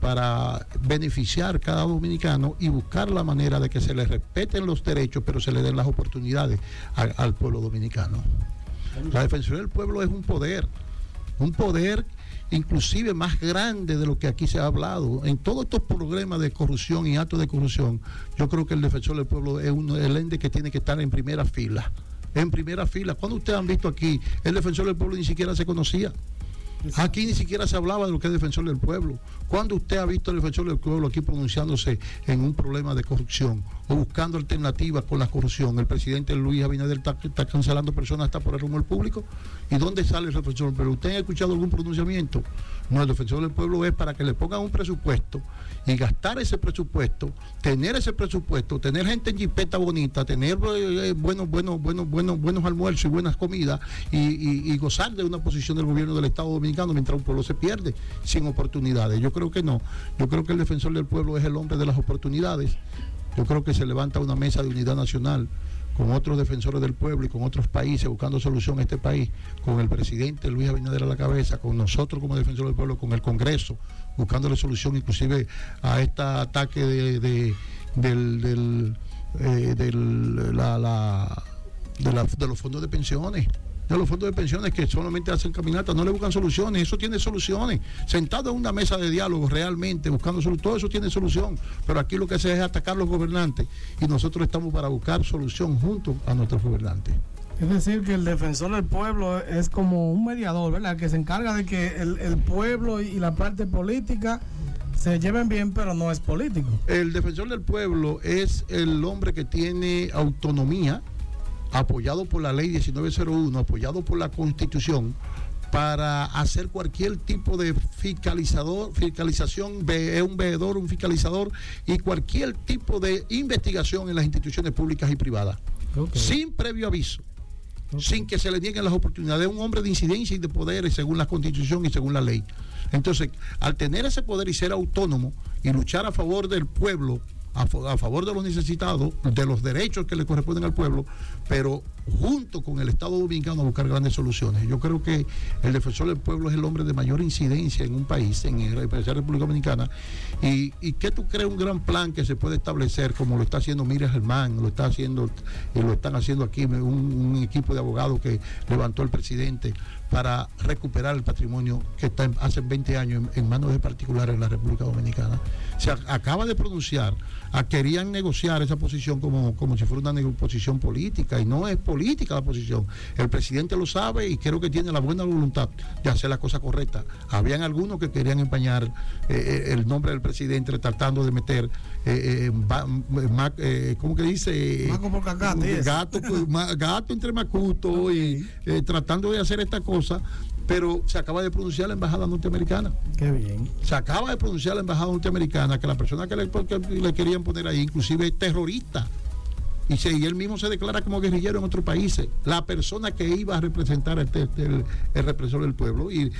beneficiar cada dominicano y buscar la manera de que se le respeten los derechos, pero se le den las oportunidades al pueblo dominicano. La Defensoría del Pueblo es un poder, un poder inclusive más grande de lo que aquí se ha hablado. En todos estos problemas de corrupción y actos de corrupción, yo creo que el defensor del pueblo es uno, el ente que tiene que estar en primera fila. En primera fila. Cuando ustedes han visto aquí, el defensor del pueblo ni siquiera se conocía. Aquí ni siquiera se hablaba de lo que es defensor del pueblo. ¿Cuándo usted ha visto al defensor del pueblo aquí pronunciándose en un problema de corrupción o buscando alternativas con la corrupción? El presidente Luis Abinader está, cancelando personas hasta por el rumor público. ¿Y dónde sale el defensor pueblo? ¿Usted ha escuchado algún pronunciamiento? No, el defensor del pueblo es para que le pongan un presupuesto y gastar ese presupuesto, tener ese presupuesto, tener gente en jipeta bonita, tener eh, buenos, buenos, buenos, buenos, buenos almuerzos y buenas comidas y, gozar de una posición del gobierno del Estado Dominicano mientras un pueblo se pierde sin oportunidades. Yo creo que no. Yo creo que el defensor del pueblo es el hombre de las oportunidades. Yo creo que se levanta una mesa de unidad nacional con otros defensores del pueblo y con otros países buscando solución a este país, con el presidente Luis Abinader a la cabeza, con nosotros como defensores del pueblo, con el Congreso, buscándole solución inclusive a este ataque de, del, del, eh, la, de los fondos de pensiones de los fondos de pensiones que solamente hacen caminatas, no le buscan soluciones, eso tiene soluciones. Sentado en una mesa de diálogo realmente, buscando soluciones, todo eso tiene solución. Pero aquí lo que se hace es atacar a los gobernantes y nosotros estamos para buscar solución junto a nuestros gobernantes. Es decir, que el defensor del pueblo es como un mediador, ¿verdad? Que se encarga de que el, el pueblo y la parte política se lleven bien, pero no es político. El defensor del pueblo es el hombre que tiene autonomía, apoyado por la ley 1901, apoyado por la constitución, para hacer cualquier tipo de fiscalizador, fiscalización, es un veedor, un fiscalizador y cualquier tipo de investigación en las instituciones públicas y privadas, sin previo aviso. sin que se le nieguen las oportunidades. Es un hombre de incidencia y de poderes según la constitución y según la ley. Entonces, al tener ese poder y ser autónomo y luchar a favor del pueblo, a, favor de los necesitados, de los derechos que le corresponden al pueblo, pero junto con el Estado Dominicano a buscar grandes soluciones. Yo creo que el defensor del pueblo es el hombre de mayor incidencia en un país, en la República Dominicana, y, y que tú crees un gran plan que se puede establecer, como lo está haciendo Miriam Germán, lo está haciendo, y lo están haciendo aquí un, equipo de abogados que levantó el presidente para recuperar el patrimonio que está hace 20 años en, manos de particulares en la República Dominicana. Se acaba de pronunciar, a, querían negociar esa posición como, como si fuera una posición política y no es política la posición. El presidente lo sabe y creo que tiene la buena voluntad de hacer la cosa correcta. Habían algunos que querían empañar eh, eh, el nombre del presidente tratando de meter, eh, ¿cómo que dice? Gato, gato entre macuto y tratando de hacer esta cosa pero se acaba de pronunciar la embajada norteamericana. Qué bien. Se acaba de pronunciar la embajada norteamericana que la persona que le, le querían poner ahí, inclusive terrorista y, él mismo se declara como guerrillero en otros países, la persona que iba a representar este, este, el, represor del pueblo, y,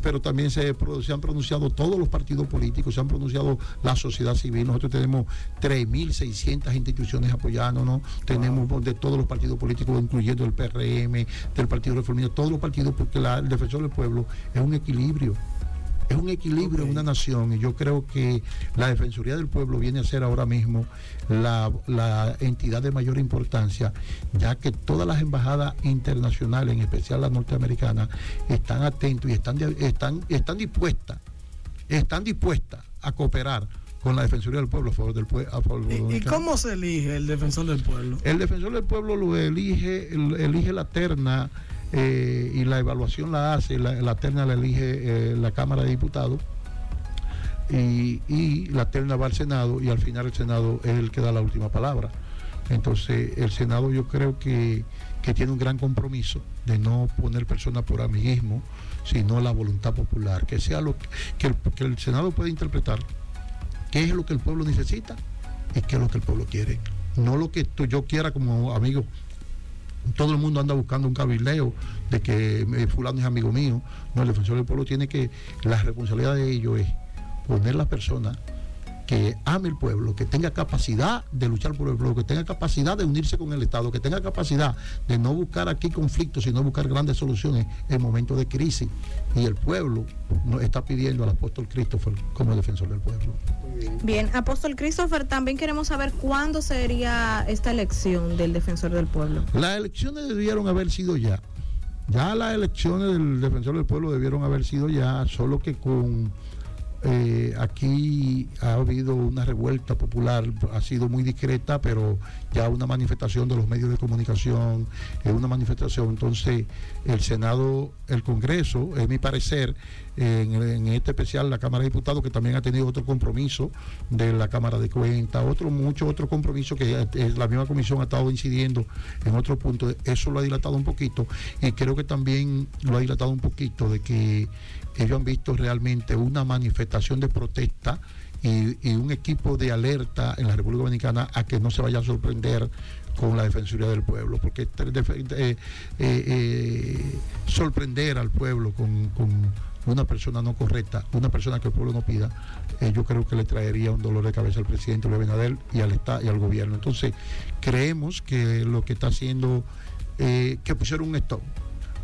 pero también se, se, han pronunciado todos los partidos políticos, se han pronunciado la sociedad civil, nosotros tenemos 3.600 instituciones apoyándonos, tenemos de todos los partidos políticos, incluyendo el PRM, del Partido Reformista, todos los partidos, porque el defensor del pueblo es un equilibrio es un equilibrio en una nación y yo creo que la Defensoría del Pueblo viene a ser ahora mismo la, entidad de mayor importancia, ya que todas las embajadas internacionales, en especial las norteamericanas, están atentos y están, están, están dispuestas, están dispuestas a cooperar con la Defensoría del Pueblo a favor del pueblo. ¿Y, cómo se elige el defensor del pueblo? El defensor del pueblo lo elige, elige la terna eh, y la evaluación la hace, la, terna la elige eh, la Cámara de Diputados y, la terna va al Senado y al final el Senado es el que da la última palabra. Entonces el Senado yo creo que, tiene un gran compromiso de no poner personas por amiguismo, sino la voluntad popular, que sea lo que, el, Senado pueda interpretar qué es lo que el pueblo necesita y qué es lo que el pueblo quiere. No lo que yo quiera como amigo todo el mundo anda buscando un cabildeo de que eh, fulano es amigo mío. No, el defensor del pueblo tiene que, la responsabilidad de ello es poner la persona que ame el pueblo, que tenga capacidad de luchar por el pueblo, que tenga capacidad de unirse con el Estado, que tenga capacidad de no buscar aquí conflictos, sino buscar grandes soluciones en momentos de crisis. Y el pueblo nos está pidiendo al apóstol Christopher como defensor del pueblo. Bien, apóstol Christopher, también queremos saber cuándo sería esta elección del defensor del pueblo. Las elecciones debieron haber sido ya. Ya las elecciones del defensor del pueblo debieron haber sido ya, solo que con eh, aquí ha habido una revuelta popular, ha sido muy discreta, pero ya una manifestación de los medios de comunicación, es una manifestación. Entonces, el Senado, el Congreso, es mi parecer, en, este especial la Cámara de Diputados, que también ha tenido otro compromiso de la Cámara de Cuentas, otro, mucho otro compromiso que la misma comisión ha estado incidiendo en otro punto. Eso lo ha dilatado un poquito y creo que también lo ha dilatado un poquito de que ellos han visto realmente una manifestación de protesta y, un equipo de alerta en la República Dominicana a que no se vaya a sorprender con la Defensoría del Pueblo, porque eh, eh, eh, sorprender al pueblo con, una persona no correcta, una persona que el pueblo no pida, yo creo que le traería un dolor de cabeza al presidente Luis Abinader y al Estado y al gobierno. Entonces, creemos que lo que está haciendo, que pusieron un stop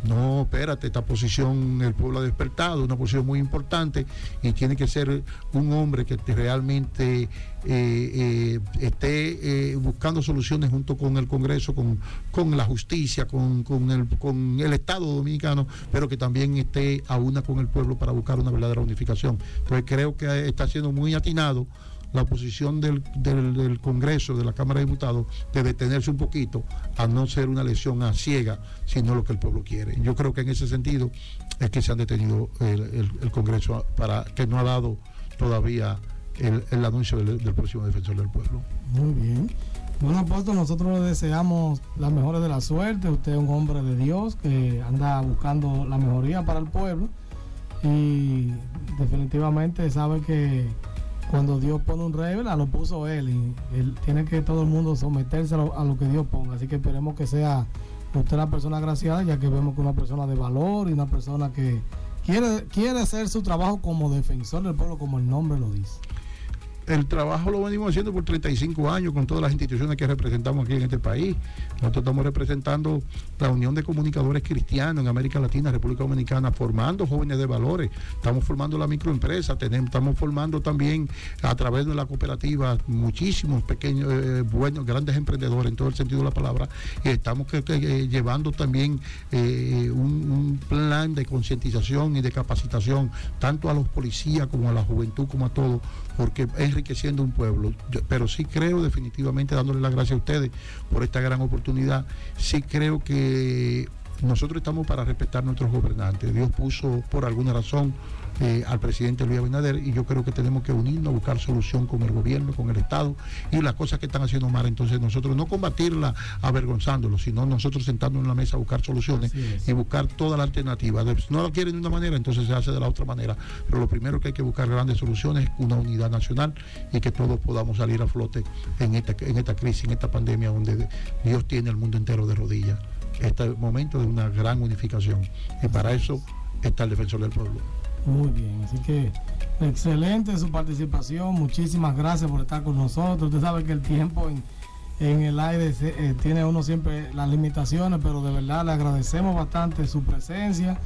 no, espérate, esta posición el pueblo ha despertado, una posición muy importante y tiene que ser un hombre que realmente eh, eh, esté eh, buscando soluciones junto con el Congreso, con, con la justicia, con, con, el, con el Estado dominicano, pero que también esté a una con el pueblo para buscar una verdadera unificación. Entonces creo que está siendo muy atinado la posición del, del, Congreso, de la Cámara de Diputados, de detenerse un poquito a no ser una elección a ciega, sino lo que el pueblo quiere. Yo creo que en ese sentido es que se han detenido el, Congreso para que no ha dado todavía el, anuncio del, próximo defensor del pueblo. Muy bien. Bueno, apóstol, nosotros le deseamos las mejores de la suerte. Usted es un hombre de Dios que anda buscando la mejoría para el pueblo y definitivamente sabe que cuando Dios pone un rey, lo puso él y él tiene que todo el mundo someterse a lo, que Dios ponga. Así que esperemos que sea usted la persona agraciada, ya que vemos que una persona de valor y una persona que quiere, quiere hacer su trabajo como defensor del pueblo, como el nombre lo dice el trabajo lo venimos haciendo por 35 años con todas las instituciones que representamos aquí en este país. Nosotros estamos representando la Unión de Comunicadores Cristianos en América Latina, República Dominicana, formando jóvenes de valores. Estamos formando la microempresa, tenemos, estamos formando también a través de la cooperativa muchísimos pequeños, eh, buenos, grandes emprendedores en todo el sentido de la palabra. Y estamos eh, llevando también eh, un, un plan de concientización y de capacitación, tanto a los policías como a la juventud, como a todos porque enriqueciendo un pueblo. pero sí creo definitivamente, dándole las gracias a ustedes por esta gran oportunidad, sí creo que nosotros estamos para respetar a nuestros gobernantes. Dios puso por alguna razón eh, al presidente Luis Abinader y yo creo que tenemos que unirnos a buscar solución con el gobierno, con el Estado y las cosas que están haciendo mal. Entonces nosotros no combatirla avergonzándolo, sino nosotros sentándonos en la mesa a buscar soluciones y buscar toda la alternativa. Si no la quieren de una manera, entonces se hace de la otra manera. Pero lo primero que hay que buscar grandes soluciones es una unidad nacional y que todos podamos salir a flote en esta, en esta crisis, en esta pandemia donde Dios tiene el mundo entero de rodillas este momento de una gran unificación. Y para eso está el defensor del pueblo. Muy bien, así que excelente su participación. Muchísimas gracias por estar con nosotros. Usted sabe que el tiempo en, el aire eh, tiene uno siempre las limitaciones, pero de verdad le agradecemos bastante su presencia.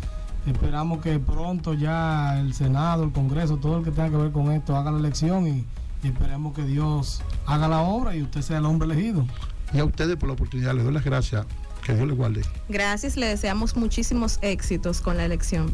Esperamos que pronto ya el Senado, el Congreso, todo el que tenga que ver con esto haga la elección y, y esperemos que Dios haga la obra y usted sea el hombre elegido. Y a ustedes por la oportunidad, les doy las gracias que Dios le guarde. Gracias, le deseamos muchísimos éxitos con la elección.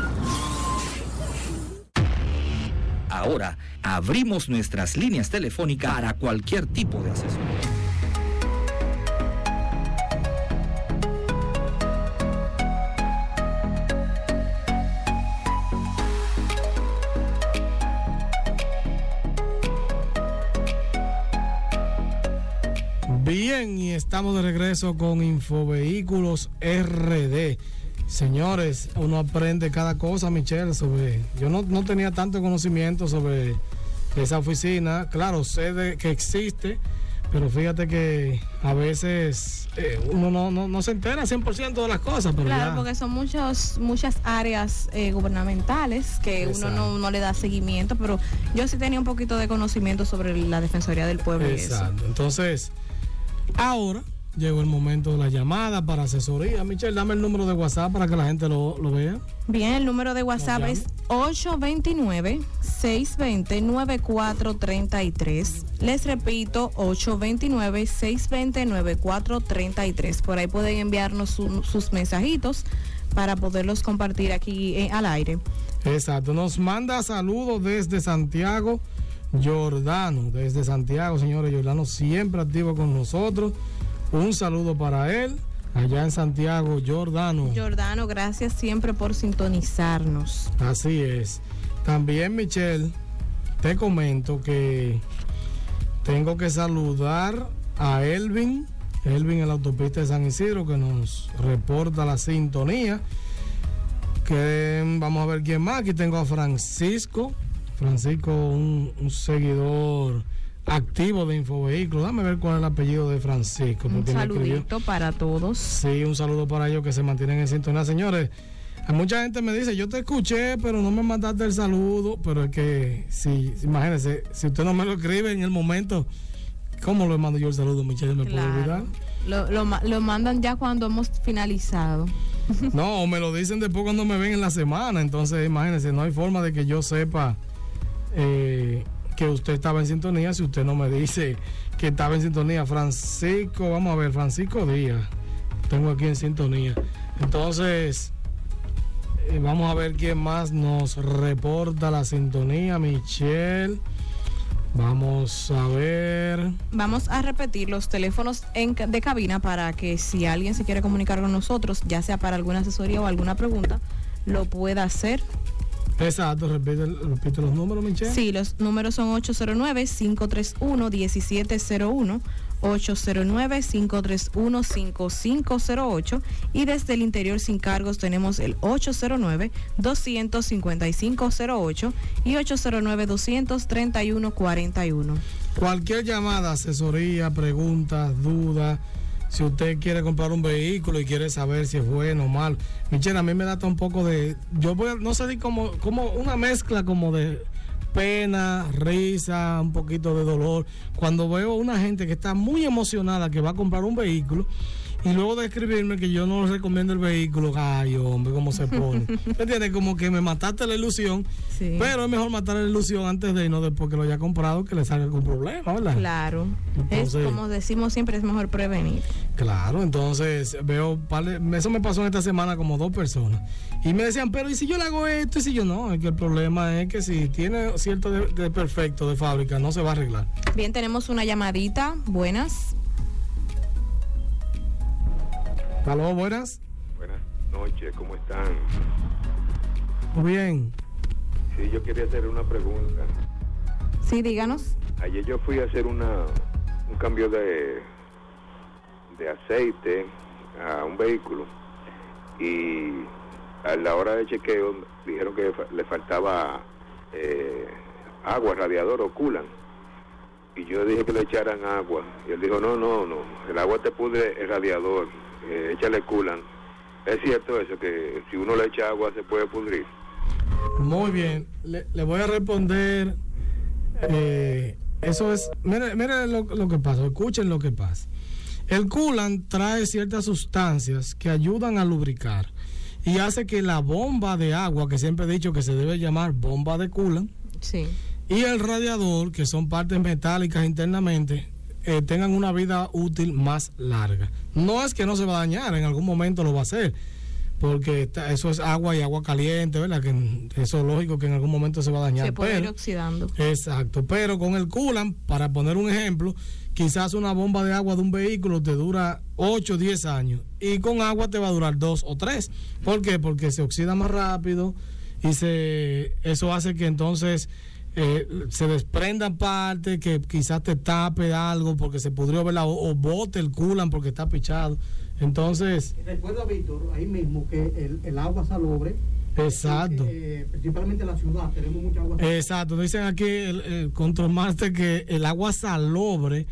Ahora abrimos nuestras líneas telefónicas para cualquier tipo de asesoría. Bien, y estamos de regreso con Infovehículos RD. Señores, uno aprende cada cosa, Michelle, sobre... Yo no, tenía tanto conocimiento sobre esa oficina. Claro, sé de, que existe, Pero fíjate que a veces eh, uno no, no, no se entera 100% de las cosas. Pero Claro, ya- porque son muchos, muchas áreas eh, gubernamentales que uno Exacto. no, no le da seguimiento, pero yo sí tenía un poquito de conocimiento sobre la Defensoría del Pueblo y eso. Exacto. Entonces, ahora llegó el momento de la llamada para asesoría. Michelle, dame el número de WhatsApp para que la gente lo, lo vea. Bien, el número de WhatsApp es 829-620-9433. Les repito, 829-620-9433. Por ahí pueden enviarnos su- sus mensajitos para poderlos compartir aquí eh, al aire. Exacto. Nos manda saludos desde Santiago, Jordano. Desde Santiago, señores, Jordano siempre activo con nosotros. Un saludo para él, allá en Santiago, Jordano. Jordano, gracias siempre por sintonizarnos. Así es. También, Michelle, te comento que tengo que saludar a Elvin, Elvin en la autopista de San Isidro, que nos reporta la sintonía. Que vamos a ver quién más. Aquí tengo a Francisco. Francisco, un, un seguidor activo de Infovehículos. Dame ver cuál es el apellido de Francisco. Un saludito para todos. Sí, un saludo para ellos que se mantienen en sintonía. Señores, mucha gente me dice, yo te escuché, pero no me mandaste el saludo. Pero es que, si, imagínense, si usted no me lo escribe en el momento, ¿cómo le mando yo el saludo, Michelle? ¿Me puedo olvidar? Claro. Lo, lo lo mandan ya cuando hemos finalizado. No, me lo dicen después cuando me ven en la semana. Entonces, imagínense, no hay forma de que yo sepa eh, que usted estaba en sintonía si usted no me dice que estaba en sintonía. Francisco, vamos a ver, Francisco Díaz. Tengo aquí en sintonía. Entonces, eh, vamos a ver quién más nos reporta la sintonía. Michelle. Vamos a ver. Vamos a repetir los teléfonos de cabina para que si alguien se quiere comunicar con nosotros, ya sea para alguna asesoría o alguna pregunta, lo pueda hacer. Exacto, repite, repite los números, Michelle. Sí, los números son 809-531-1701, 809-531-5508 y desde el interior sin cargos tenemos el 809-255-08 y 809-231-41. Cualquier llamada, asesoría, preguntas, dudas, si usted quiere comprar un vehículo y quiere saber si es bueno o mal. Michelle, a mí me da un poco de, yo voy, no sé, como, como una mezcla como de pena, risa, un poquito de dolor. Cuando veo una gente que está muy emocionada que va a comprar un vehículo y luego de escribirme que yo no recomiendo el vehículo, ay hombre, cómo se pone. ¿Me entiendes? Como que me mataste la ilusión, Sí. pero es mejor matar la ilusión antes de no después que lo haya comprado que le salga algún problema, ¿verdad? Claro, Entonces- es como decimos siempre, es mejor prevenir. Claro, entonces veo, eso me pasó en esta semana como dos personas. Y me decían, pero ¿y si yo le hago esto? Y si yo no, es que el problema es que si tiene cierto de, de perfecto de fábrica, no se va a arreglar. Bien, tenemos una llamadita. Buenas. Aló, buenas. Buenas noches, ¿cómo están? Muy bien. Sí, yo quería hacer una pregunta. Sí, díganos. Ayer yo fui a hacer una, un cambio de, de aceite a un vehículo y a la hora de chequeo dijeron que fa- le faltaba eh, agua, radiador o culan. Y yo dije que le echaran agua. Y él dijo, no, no, no, el agua te pudre el radiador, eh, échale culan. Es cierto eso, que si uno le echa agua se puede pudrir. Muy bien. Le, le voy a responder. eh, eso es. Mire, mire lo, lo que pasa. Escuchen lo que pasa. El coolant trae ciertas sustancias que ayudan a lubricar y hace que la bomba de agua, que siempre he dicho que se debe llamar bomba de coolant, Sí. y el radiador, que son partes metálicas internamente, eh, tengan una vida útil más larga. No es que no se va a dañar, en algún momento lo va a hacer, porque está- eso es agua y agua caliente, ¿verdad? Que eso es lógico que en algún momento se va a dañar. Se puede ir pero- oxidando. Exacto, pero con el coolant, para poner un ejemplo, quizás una bomba de agua de un vehículo te dura 8 o 10 años y con agua te va a durar 2 o 3. ¿Por qué? Porque se oxida más rápido y se eso hace que entonces eh, se desprendan partes, que quizás te tape algo porque se pudrió, ¿verdad? O, o bote el coolant porque está pichado. Entonces, Recuerda, Víctor, ahí mismo que el, el agua salobre Exacto. Eh, principalmente en la ciudad tenemos mucha agua. Exacto, dicen aquí el, el control master que el agua salobre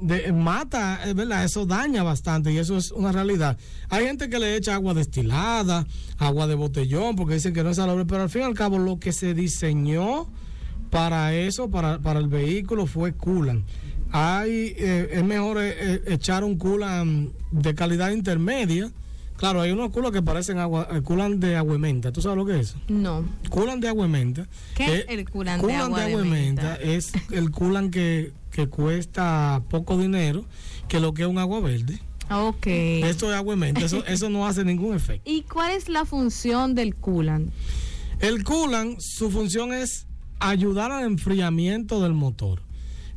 de- mata, es verdad, eso daña bastante y eso es una realidad. Hay gente que le echa agua destilada, agua de botellón, porque dicen que no es salobre, pero al fin y al cabo lo que se diseñó para eso, para, para el vehículo, fue coolant. Hay, eh, es mejor eh, eh, echar un coolant de calidad intermedia. Claro, hay unos culas que parecen agua, eh, coolant de agua y menta. ¿Tú sabes lo que es eso? No. Coolant de agua menta. ¿Qué es el coolant de agua de menta? es el coolant que, que cuesta poco dinero que lo que es un agua verde. Ok. Esto es agua y menta. Eso, eso no hace ningún efecto. ¿Y cuál es la función del coolant? El coolant, su función es ayudar al enfriamiento del motor.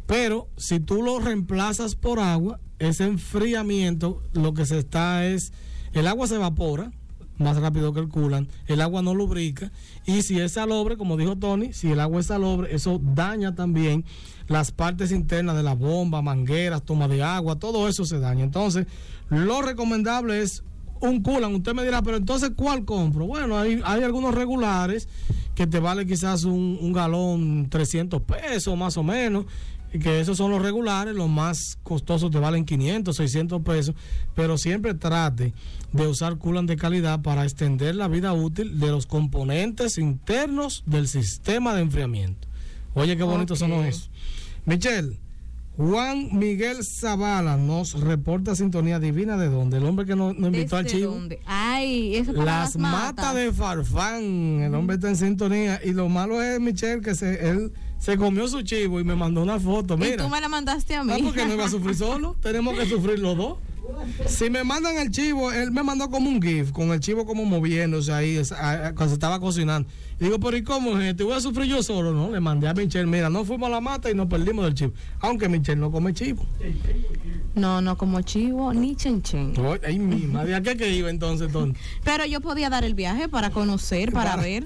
Pero si tú lo reemplazas por agua, ese enfriamiento lo que se está es, el agua se evapora más rápido que el coolant, el agua no lubrica y si es salobre, como dijo Tony, si el agua es salobre, eso daña también las partes internas de la bomba, mangueras, toma de agua, todo eso se daña. Entonces, lo recomendable es un coolant. Usted me dirá, pero entonces, ¿cuál compro? Bueno, hay, hay algunos regulares que te vale quizás un, un galón 300 pesos más o menos, y que esos son los regulares, los más costosos te valen 500, 600 pesos, pero siempre trate de usar coolant de calidad para extender la vida útil de los componentes internos del sistema de enfriamiento. Oye, qué bonito Ok. sonó eso. Michelle, Juan Miguel Zavala nos reporta sintonía divina de dónde, el hombre que nos, nos invitó al ¿Desde chivo. dónde? Ay, eso para Las matas de Farfán, el hombre está en sintonía. Y lo malo es, Michelle, que se, él se comió su chivo y me mandó una foto. Y Mira, tú me la mandaste a mí. Ah, porque no iba a sufrir solo. Tenemos que sufrir los dos. Si me mandan el chivo, él me mandó como un GIF, con el chivo como moviéndose ahí, cuando se estaba cocinando. Digo, pero ¿y cómo, gente? ¿Voy a sufrir yo solo? No, le mandé a Michelle, mira, no fuimos a la mata y nos perdimos del chivo. Aunque Michelle no come chivo. No, no como chivo ni chenchen. Ay, Ay, mi madre, ¿a qué que iba entonces, Tony? Pero yo podía dar el viaje para conocer, para Para- ver.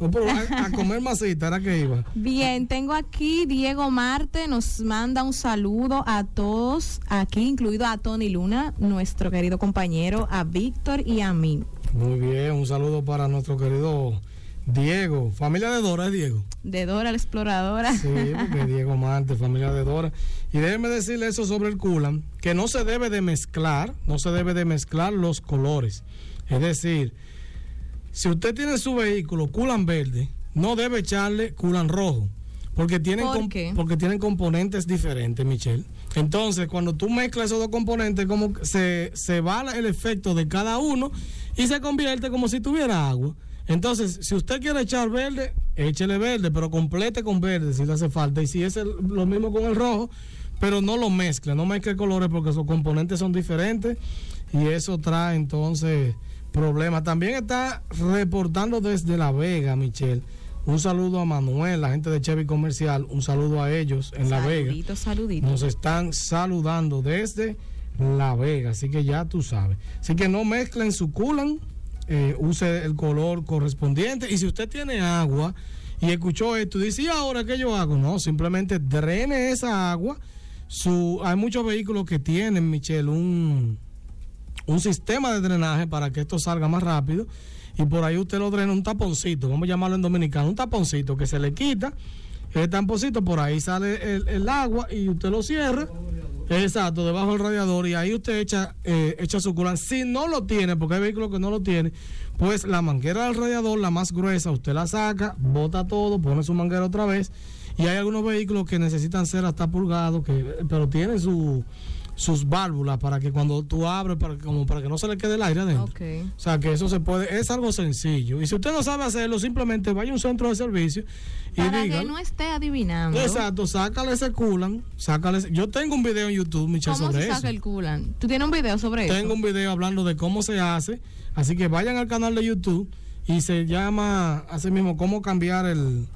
No, pero a, a comer masita, era que iba. Bien, tengo aquí Diego Marte, nos manda un saludo a todos, aquí incluido a Tony Luna, nuestro querido compañero, a Víctor y a mí. Muy bien, un saludo para nuestro querido Diego. Familia de Dora, ¿es Diego? De Dora la Exploradora. Sí, porque Diego Marte, familia de Dora. Y déjeme decirle eso sobre el coolant, que no se debe de mezclar, no se debe de mezclar los colores. Es decir, si usted tiene su vehículo coolant verde, no debe echarle coolant rojo. Porque tienen, ¿Por com- qué? porque tienen componentes diferentes, Michelle. Entonces, cuando tú mezclas esos dos componentes, como se, se va el efecto de cada uno y se convierte como si tuviera agua. Entonces, si usted quiere echar verde, échele verde, pero complete con verde si le hace falta. Y si es el- lo mismo con el rojo, pero no lo mezcle, no mezcle colores porque sus componentes son diferentes y eso trae entonces problemas. También está reportando desde La Vega, Michelle. Un saludo a Manuel, la gente de Chevy Comercial, un saludo a ellos en La Vega. Saludito. Nos están saludando desde La Vega, así que ya tú sabes. Así que no mezclen su culan, eh, use el color correspondiente. Y si usted tiene agua y escuchó esto dice, ¿y ahora qué yo hago? No, simplemente drene esa agua. Su, hay muchos vehículos que tienen, Michelle, un, un sistema de drenaje para que esto salga más rápido. Y por ahí usted lo drena un taponcito, vamos a llamarlo en dominicano, un taponcito que se le quita. El taponcito, por ahí sale el, el agua y usted lo cierra. Exacto, debajo del radiador y ahí usted echa, eh, echa su culan. Si no lo tiene, porque hay vehículos que no lo tienen, pues la manguera del radiador, la más gruesa, usted la saca, bota todo, pone su manguera otra vez. Y hay algunos vehículos que necesitan ser hasta pulgados, que, pero tienen su, sus válvulas para que cuando tú abres, para, que- como para que no se le quede el aire adentro. O sea, que eso se puede, es algo sencillo. Y si usted no sabe hacerlo, simplemente vaya a un centro de servicio y Para que no esté adivinando. Exacto, sácale ese culan, sácale ese- Yo tengo un video en YouTube, Michelle, ¿Cómo sobre se eso. saca el coolant? ¿Tú tienes un video sobre eso? Tengo un video hablando de cómo se hace, así que vayan al canal de YouTube y se llama así mismo cómo cambiar el,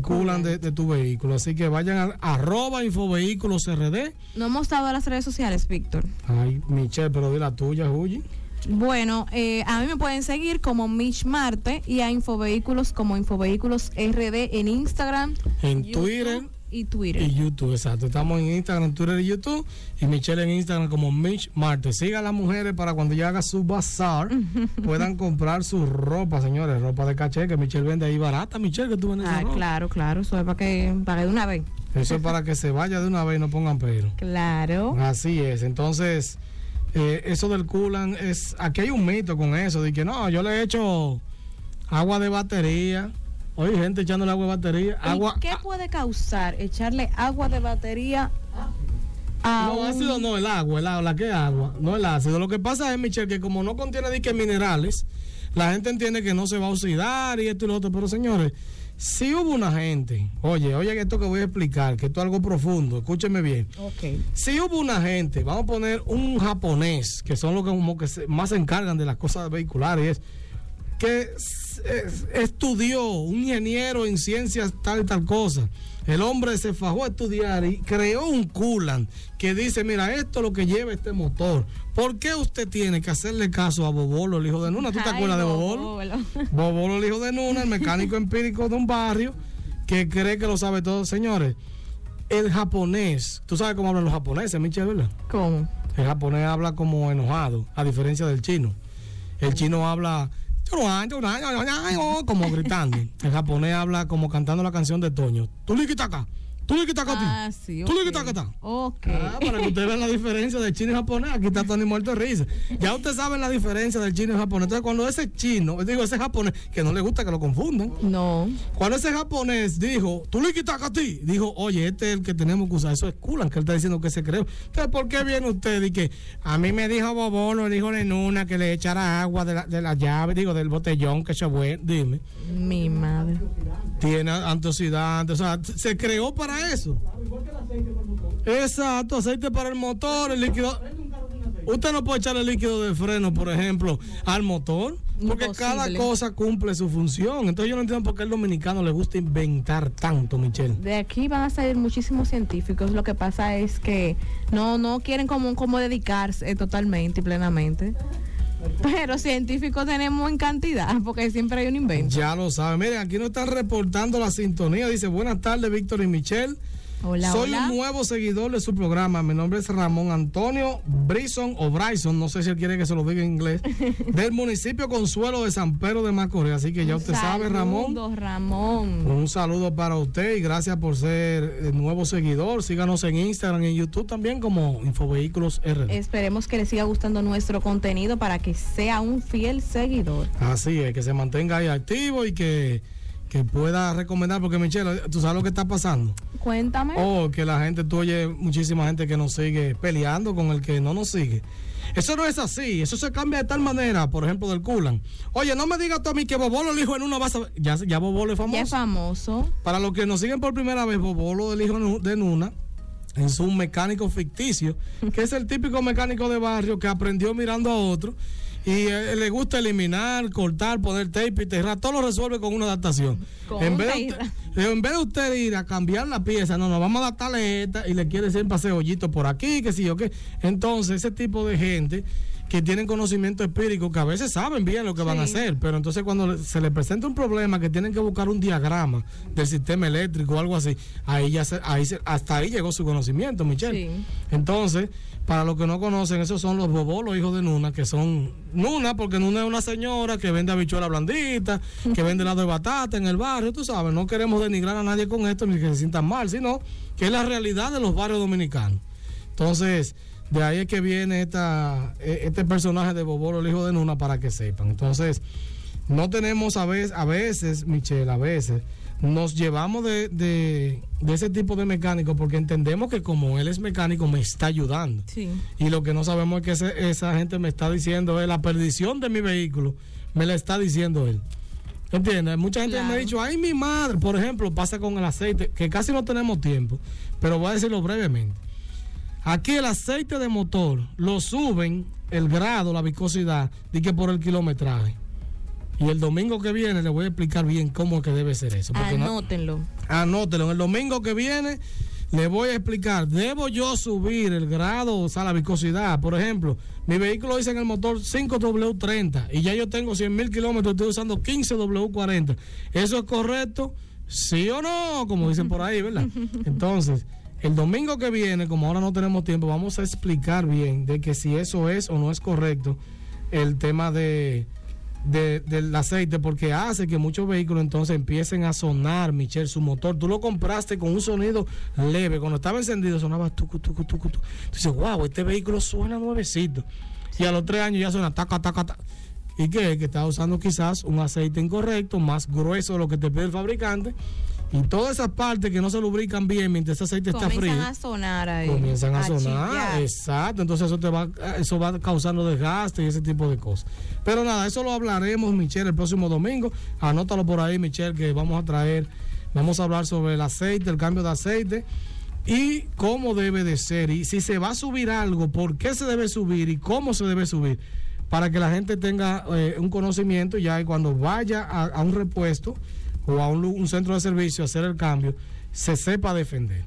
Coolant. de, de tu vehículo. Así que vayan al arroba infovehículos RD. No hemos estado a las redes sociales, Víctor. Ay, Michelle, pero di la tuya, Juji. Bueno, eh, a mí me pueden seguir como Mitch Marte y a Infovehículos como Infovehículos RD en Instagram, En YouTube Twitter y Twitter. Y YouTube, exacto. Estamos en Instagram, Twitter y YouTube. Y Michelle en Instagram como Mitch Marte. Siga a las mujeres para cuando ya haga su bazar puedan comprar su ropa, señores. Ropa de caché que Michelle vende ahí barata. Michelle, que tú vendes Ah, ropa. claro, claro. Eso es para que pague de una vez. Eso es para que se vaya de una vez y no pongan pero. Claro. Así es. Entonces, eh, eso del culan es. Aquí hay un mito con eso. De que no, yo le he hecho agua de batería. Oye, gente echándole agua de batería. ¿Y Agua. ¿Qué puede causar echarle agua de batería a No, un- ácido no, el agua, el agua, la que agua, no el ácido. Lo que pasa es, Michelle, que como no contiene dique minerales, la gente entiende que no se va a oxidar y esto y lo otro. Pero señores, si hubo una gente, oye, oye, esto que voy a explicar, que esto es algo profundo, escúcheme bien. Ok. Si hubo una gente, vamos a poner un japonés, que son los que, como que se- más se encargan de las cosas vehiculares, que es- estudió, un ingeniero en ciencias tal y tal cosa. El hombre se fajó a estudiar y creó un coolant que dice, mira, esto es lo que lleva este motor. ¿Por qué usted tiene que hacerle caso a Bobolo, el hijo de Nuna? ¿Tú te acuerdas de? Bobolo. Bobolo, el hijo de Nuna, el mecánico empírico de un barrio que cree que lo sabe todo. Señores, el japonés, tú sabes cómo hablan los japoneses, Michelle, ¿verdad? ¿Cómo? El japonés habla como enojado, a diferencia del chino. El chino habla como gritando. El japonés habla como cantando la canción de Toño. Tú acá. Tú le quitas acá. Ah, sí. Tú le ok. Ah, para que ustedes vean la diferencia del chino y japonés. Aquí está Tony muerto de risa. Ya ustedes saben la diferencia del chino y japonés. Entonces, cuando ese chino, digo, ese japonés, que no le gusta que lo confundan. No. Cuando ese japonés dijo, tú le quitas a ti, dijo, oye, este es el que tenemos que usar. Eso es culan, que él está diciendo que se creó. Entonces, ¿por qué viene usted y que a mí me dijo Bobolo, el hijo de Nuna, que le echara agua de la, de la llave, digo, del botellón, que se fue? Dime. Mi madre. Tiene antioxidante, o sea, se creó para eso. Exacto, aceite para el motor, el líquido. Usted no puede echarle líquido de freno, por ejemplo, al motor, porque Imposible. cada cosa cumple su función. Entonces yo no entiendo por qué al dominicano le gusta inventar tanto, Michelle. De aquí van a salir muchísimos científicos. Lo que pasa es que no, no quieren como, como dedicarse eh, totalmente y plenamente. Pero científicos tenemos en cantidad, porque siempre hay un invento. Ya lo saben. Miren, aquí nos están reportando la sintonía. Dice, buenas tardes, Víctor y Michelle. Hola, Soy hola. un nuevo seguidor de su programa. Mi nombre es Ramón Antonio Brison o Bryson, no sé si él quiere que se lo diga en inglés, del municipio Consuelo de San Pedro de Macorís. Así que ya usted sabe, Ramón. Ramón. Un saludo para usted y gracias por ser el nuevo seguidor. Síganos en Instagram y en YouTube también como Infovehículos RD. Esperemos que le siga gustando nuestro contenido para que sea un fiel seguidor. Así es, que se mantenga ahí activo y que, que pueda recomendar, porque Michelle, ¿tú sabes lo que está pasando? Cuéntame. Oh, que la gente, tú oyes muchísima gente que nos sigue peleando con el que no nos sigue. Eso no es así, eso se cambia de tal manera, por ejemplo, del Culan. Oye, no me digas tú a mí que Bobolo el hijo en una vas a... Ya, ya Bobolo es famoso. ya es famoso. Para los que nos siguen por primera vez, Bobolo, del hijo de Nuna, es un mecánico ficticio, que es el típico mecánico de barrio que aprendió mirando a otro y eh, le gusta eliminar, cortar, poner tape y terrar, todo lo resuelve con una adaptación. Con En vez, usted, en vez de usted ir a cambiar la pieza, no, no, vamos a adaptarle esta y le quiere siempre hacer hoyito por aquí, que sí o qué. Entonces, ese tipo de gente que tienen conocimiento empírico, que a veces saben bien lo que van a hacer, pero entonces cuando se les presenta un problema que tienen que buscar un diagrama del sistema eléctrico o algo así, ahí ya se, ahí se- hasta ahí llegó su conocimiento, Michelle. Sí. Entonces, para los que no conocen, esos son los bobolos hijos de Nuna, que son Nuna, porque Nuna es una señora que vende habichuela blandita, que vende helado de batata en el barrio, tú sabes, no queremos denigrar a nadie con esto ni que se sientan mal, sino que es la realidad de los barrios dominicanos. Entonces, de ahí es que viene esta, e- este personaje de Bobolo, el hijo de Nuna, para que sepan. Entonces, no tenemos a veces, a veces, Michelle, a veces, nos llevamos de, de- de ese tipo de mecánico porque entendemos que como él es mecánico me está ayudando. Sí. Y lo que no sabemos es que ese- esa gente me está diciendo es la perdición de mi vehículo, me la está diciendo él. ¿Entiendes? Mucha gente me ha dicho, ay, mi madre, por ejemplo, pasa con el aceite, que casi no tenemos tiempo, pero voy a decirlo brevemente. Aquí el aceite de motor lo suben el grado, la viscosidad, de que por el kilometraje. Y el domingo que viene le voy a explicar bien cómo es que debe ser eso. porque no- Anótenlo. El domingo que viene le voy a explicar. ¿Debo yo subir el grado, o sea, la viscosidad? Por ejemplo, mi vehículo dice en el motor 5W30 y ya yo tengo 100 mil kilómetros, estoy usando 15W40. ¿Eso es correcto? ¿Sí o no? Como dicen por ahí, ¿verdad? Entonces, el domingo que viene, como ahora no tenemos tiempo, vamos a explicar bien de que si eso es o no es correcto el tema de, de- del aceite, porque hace que muchos vehículos entonces empiecen a sonar, Michelle, su motor. Tú lo compraste con un sonido leve. Cuando estaba encendido sonaba tucu, tucu, tucu, tucu. Dices, wow, este vehículo suena nuevecito. Y a los tres años ya suena taca, taca, taca. ¿Y qué? Que está usando quizás un aceite incorrecto, más grueso de lo que te pide el fabricante. Y todas esas partes que no se lubrican bien mientras ese aceite está Comienzan frío a sonar ahí. comienzan a, sonar. Exacto, entonces eso te va, eso va causando desgaste y ese tipo de cosas. Pero nada, eso lo hablaremos, Michelle, el próximo domingo. Anótalo por ahí, Michelle, que vamos a traer, vamos a hablar sobre el aceite, el cambio de aceite y cómo debe de ser. Y si se va a subir algo, por qué se debe subir y cómo se debe subir. Para que la gente tenga eh, un conocimiento ya y cuando vaya a, a un repuesto o a un, centro de servicio a hacer el cambio, se sepa defender.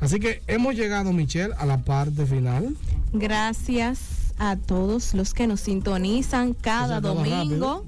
Así que hemos llegado, Michelle, a la parte final. Gracias a todos los que nos sintonizan cada domingo.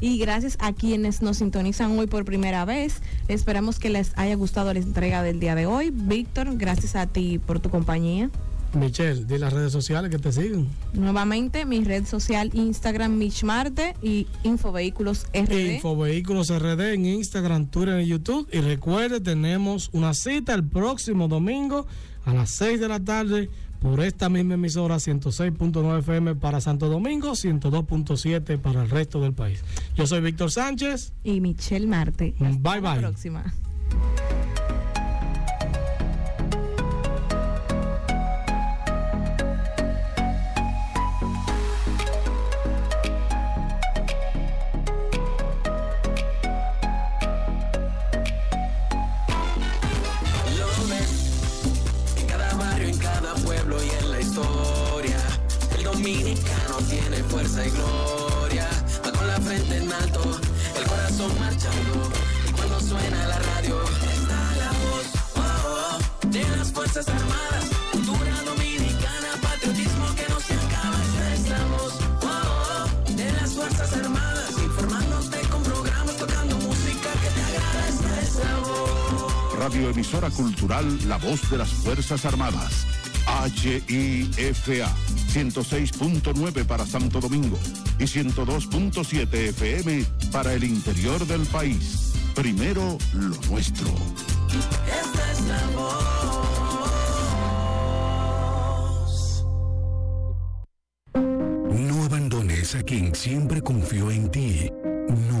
Y gracias a quienes nos sintonizan hoy por primera vez. Esperamos que les haya gustado la entrega del día de hoy. Víctor, gracias a ti por tu compañía. Michelle, di las redes sociales que te siguen. Nuevamente, mi red social Instagram Mitch Marte y Infovehículos RD. Infovehículos RD en Instagram, Twitter y YouTube. Y recuerde, tenemos una cita el próximo domingo a las 6 de la tarde por esta misma emisora 106.9 FM para Santo Domingo, 102.7 para el resto del país. Yo soy Víctor Sánchez. y Michelle Marte. Bye La bye. próxima. Dominicano tiene fuerza y gloria. Va con la frente en alto, el corazón marchando. Y cuando suena la radio, está la voz oh, oh, de las Fuerzas Armadas. Cultura dominicana, patriotismo que no se acaba. Esta es la voz oh, de las Fuerzas Armadas. Informándote con programas, tocando música que te agrada. Esta es la voz. Radioemisora Cultural La Voz de las Fuerzas Armadas. HIFA 106.9 para Santo Domingo y 102.7 FM para el interior del país. Primero lo nuestro. Esta es la voz. No abandones a quien siempre confió en ti.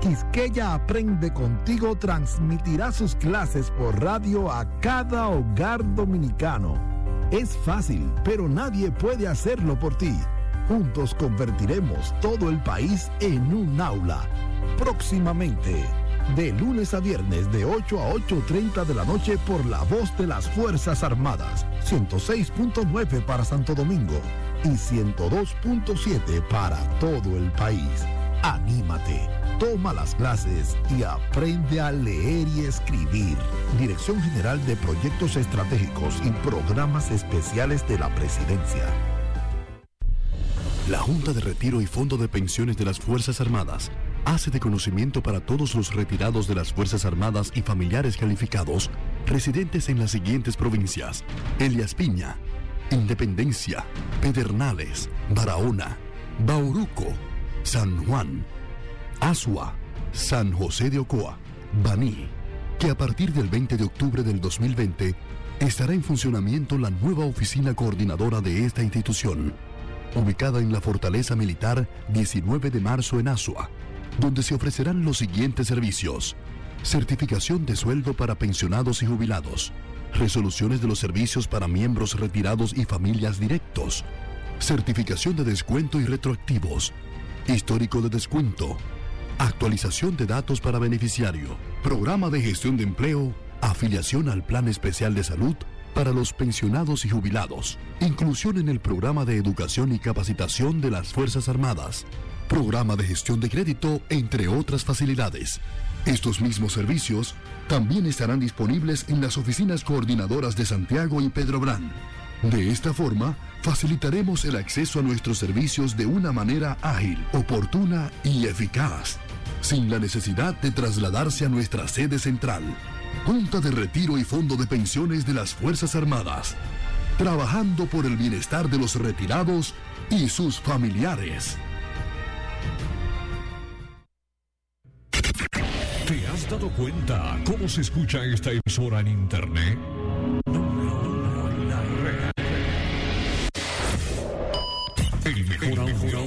Quisqueya Aprende Contigo transmitirá sus clases por radio a cada hogar dominicano. Es fácil, pero nadie puede hacerlo por ti. Juntos convertiremos todo el país en un aula. Próximamente, de lunes a viernes de 8 a 8.30 de la noche por la voz de las Fuerzas Armadas, 106.9 para Santo Domingo y 102.7 para todo el país. Anímate, toma las clases y aprende a leer y escribir. Dirección General de Proyectos Estratégicos y Programas Especiales de la Presidencia. La Junta de Retiro y Fondo de Pensiones de las Fuerzas Armadas hace de conocimiento para todos los retirados de las Fuerzas Armadas y familiares calificados residentes en las siguientes provincias: Elias Piña, Independencia, Pedernales, Barahona, Bauruco, San Juan, Asua, San José de Ocoa, Baní, que a partir del 20 de octubre del 2020 estará en funcionamiento la nueva oficina coordinadora de esta institución ubicada en la Fortaleza Militar 19 de marzo en Asua, donde se ofrecerán los siguientes servicios. Certificación de sueldo para pensionados y jubilados. Resoluciones de los servicios para miembros retirados y familias directos. Certificación de descuento y retroactivos. Histórico de descuento. Actualización de datos para beneficiario. Programa de gestión de empleo afiliación al Plan Especial de Salud para los pensionados y jubilados, inclusión en el programa de educación y capacitación de las Fuerzas Armadas, programa de gestión de crédito, entre otras facilidades. Estos mismos servicios también estarán disponibles en las oficinas coordinadoras de Santiago y Pedro Brán. De esta forma, facilitaremos el acceso a nuestros servicios de una manera ágil, oportuna y eficaz, sin la necesidad de trasladarse a nuestra sede central. Junta de Retiro y Fondo de Pensiones de las Fuerzas Armadas, trabajando por el bienestar de los retirados y sus familiares. ¿Te has dado cuenta cómo se escucha esta emisora en internet? El mejor audio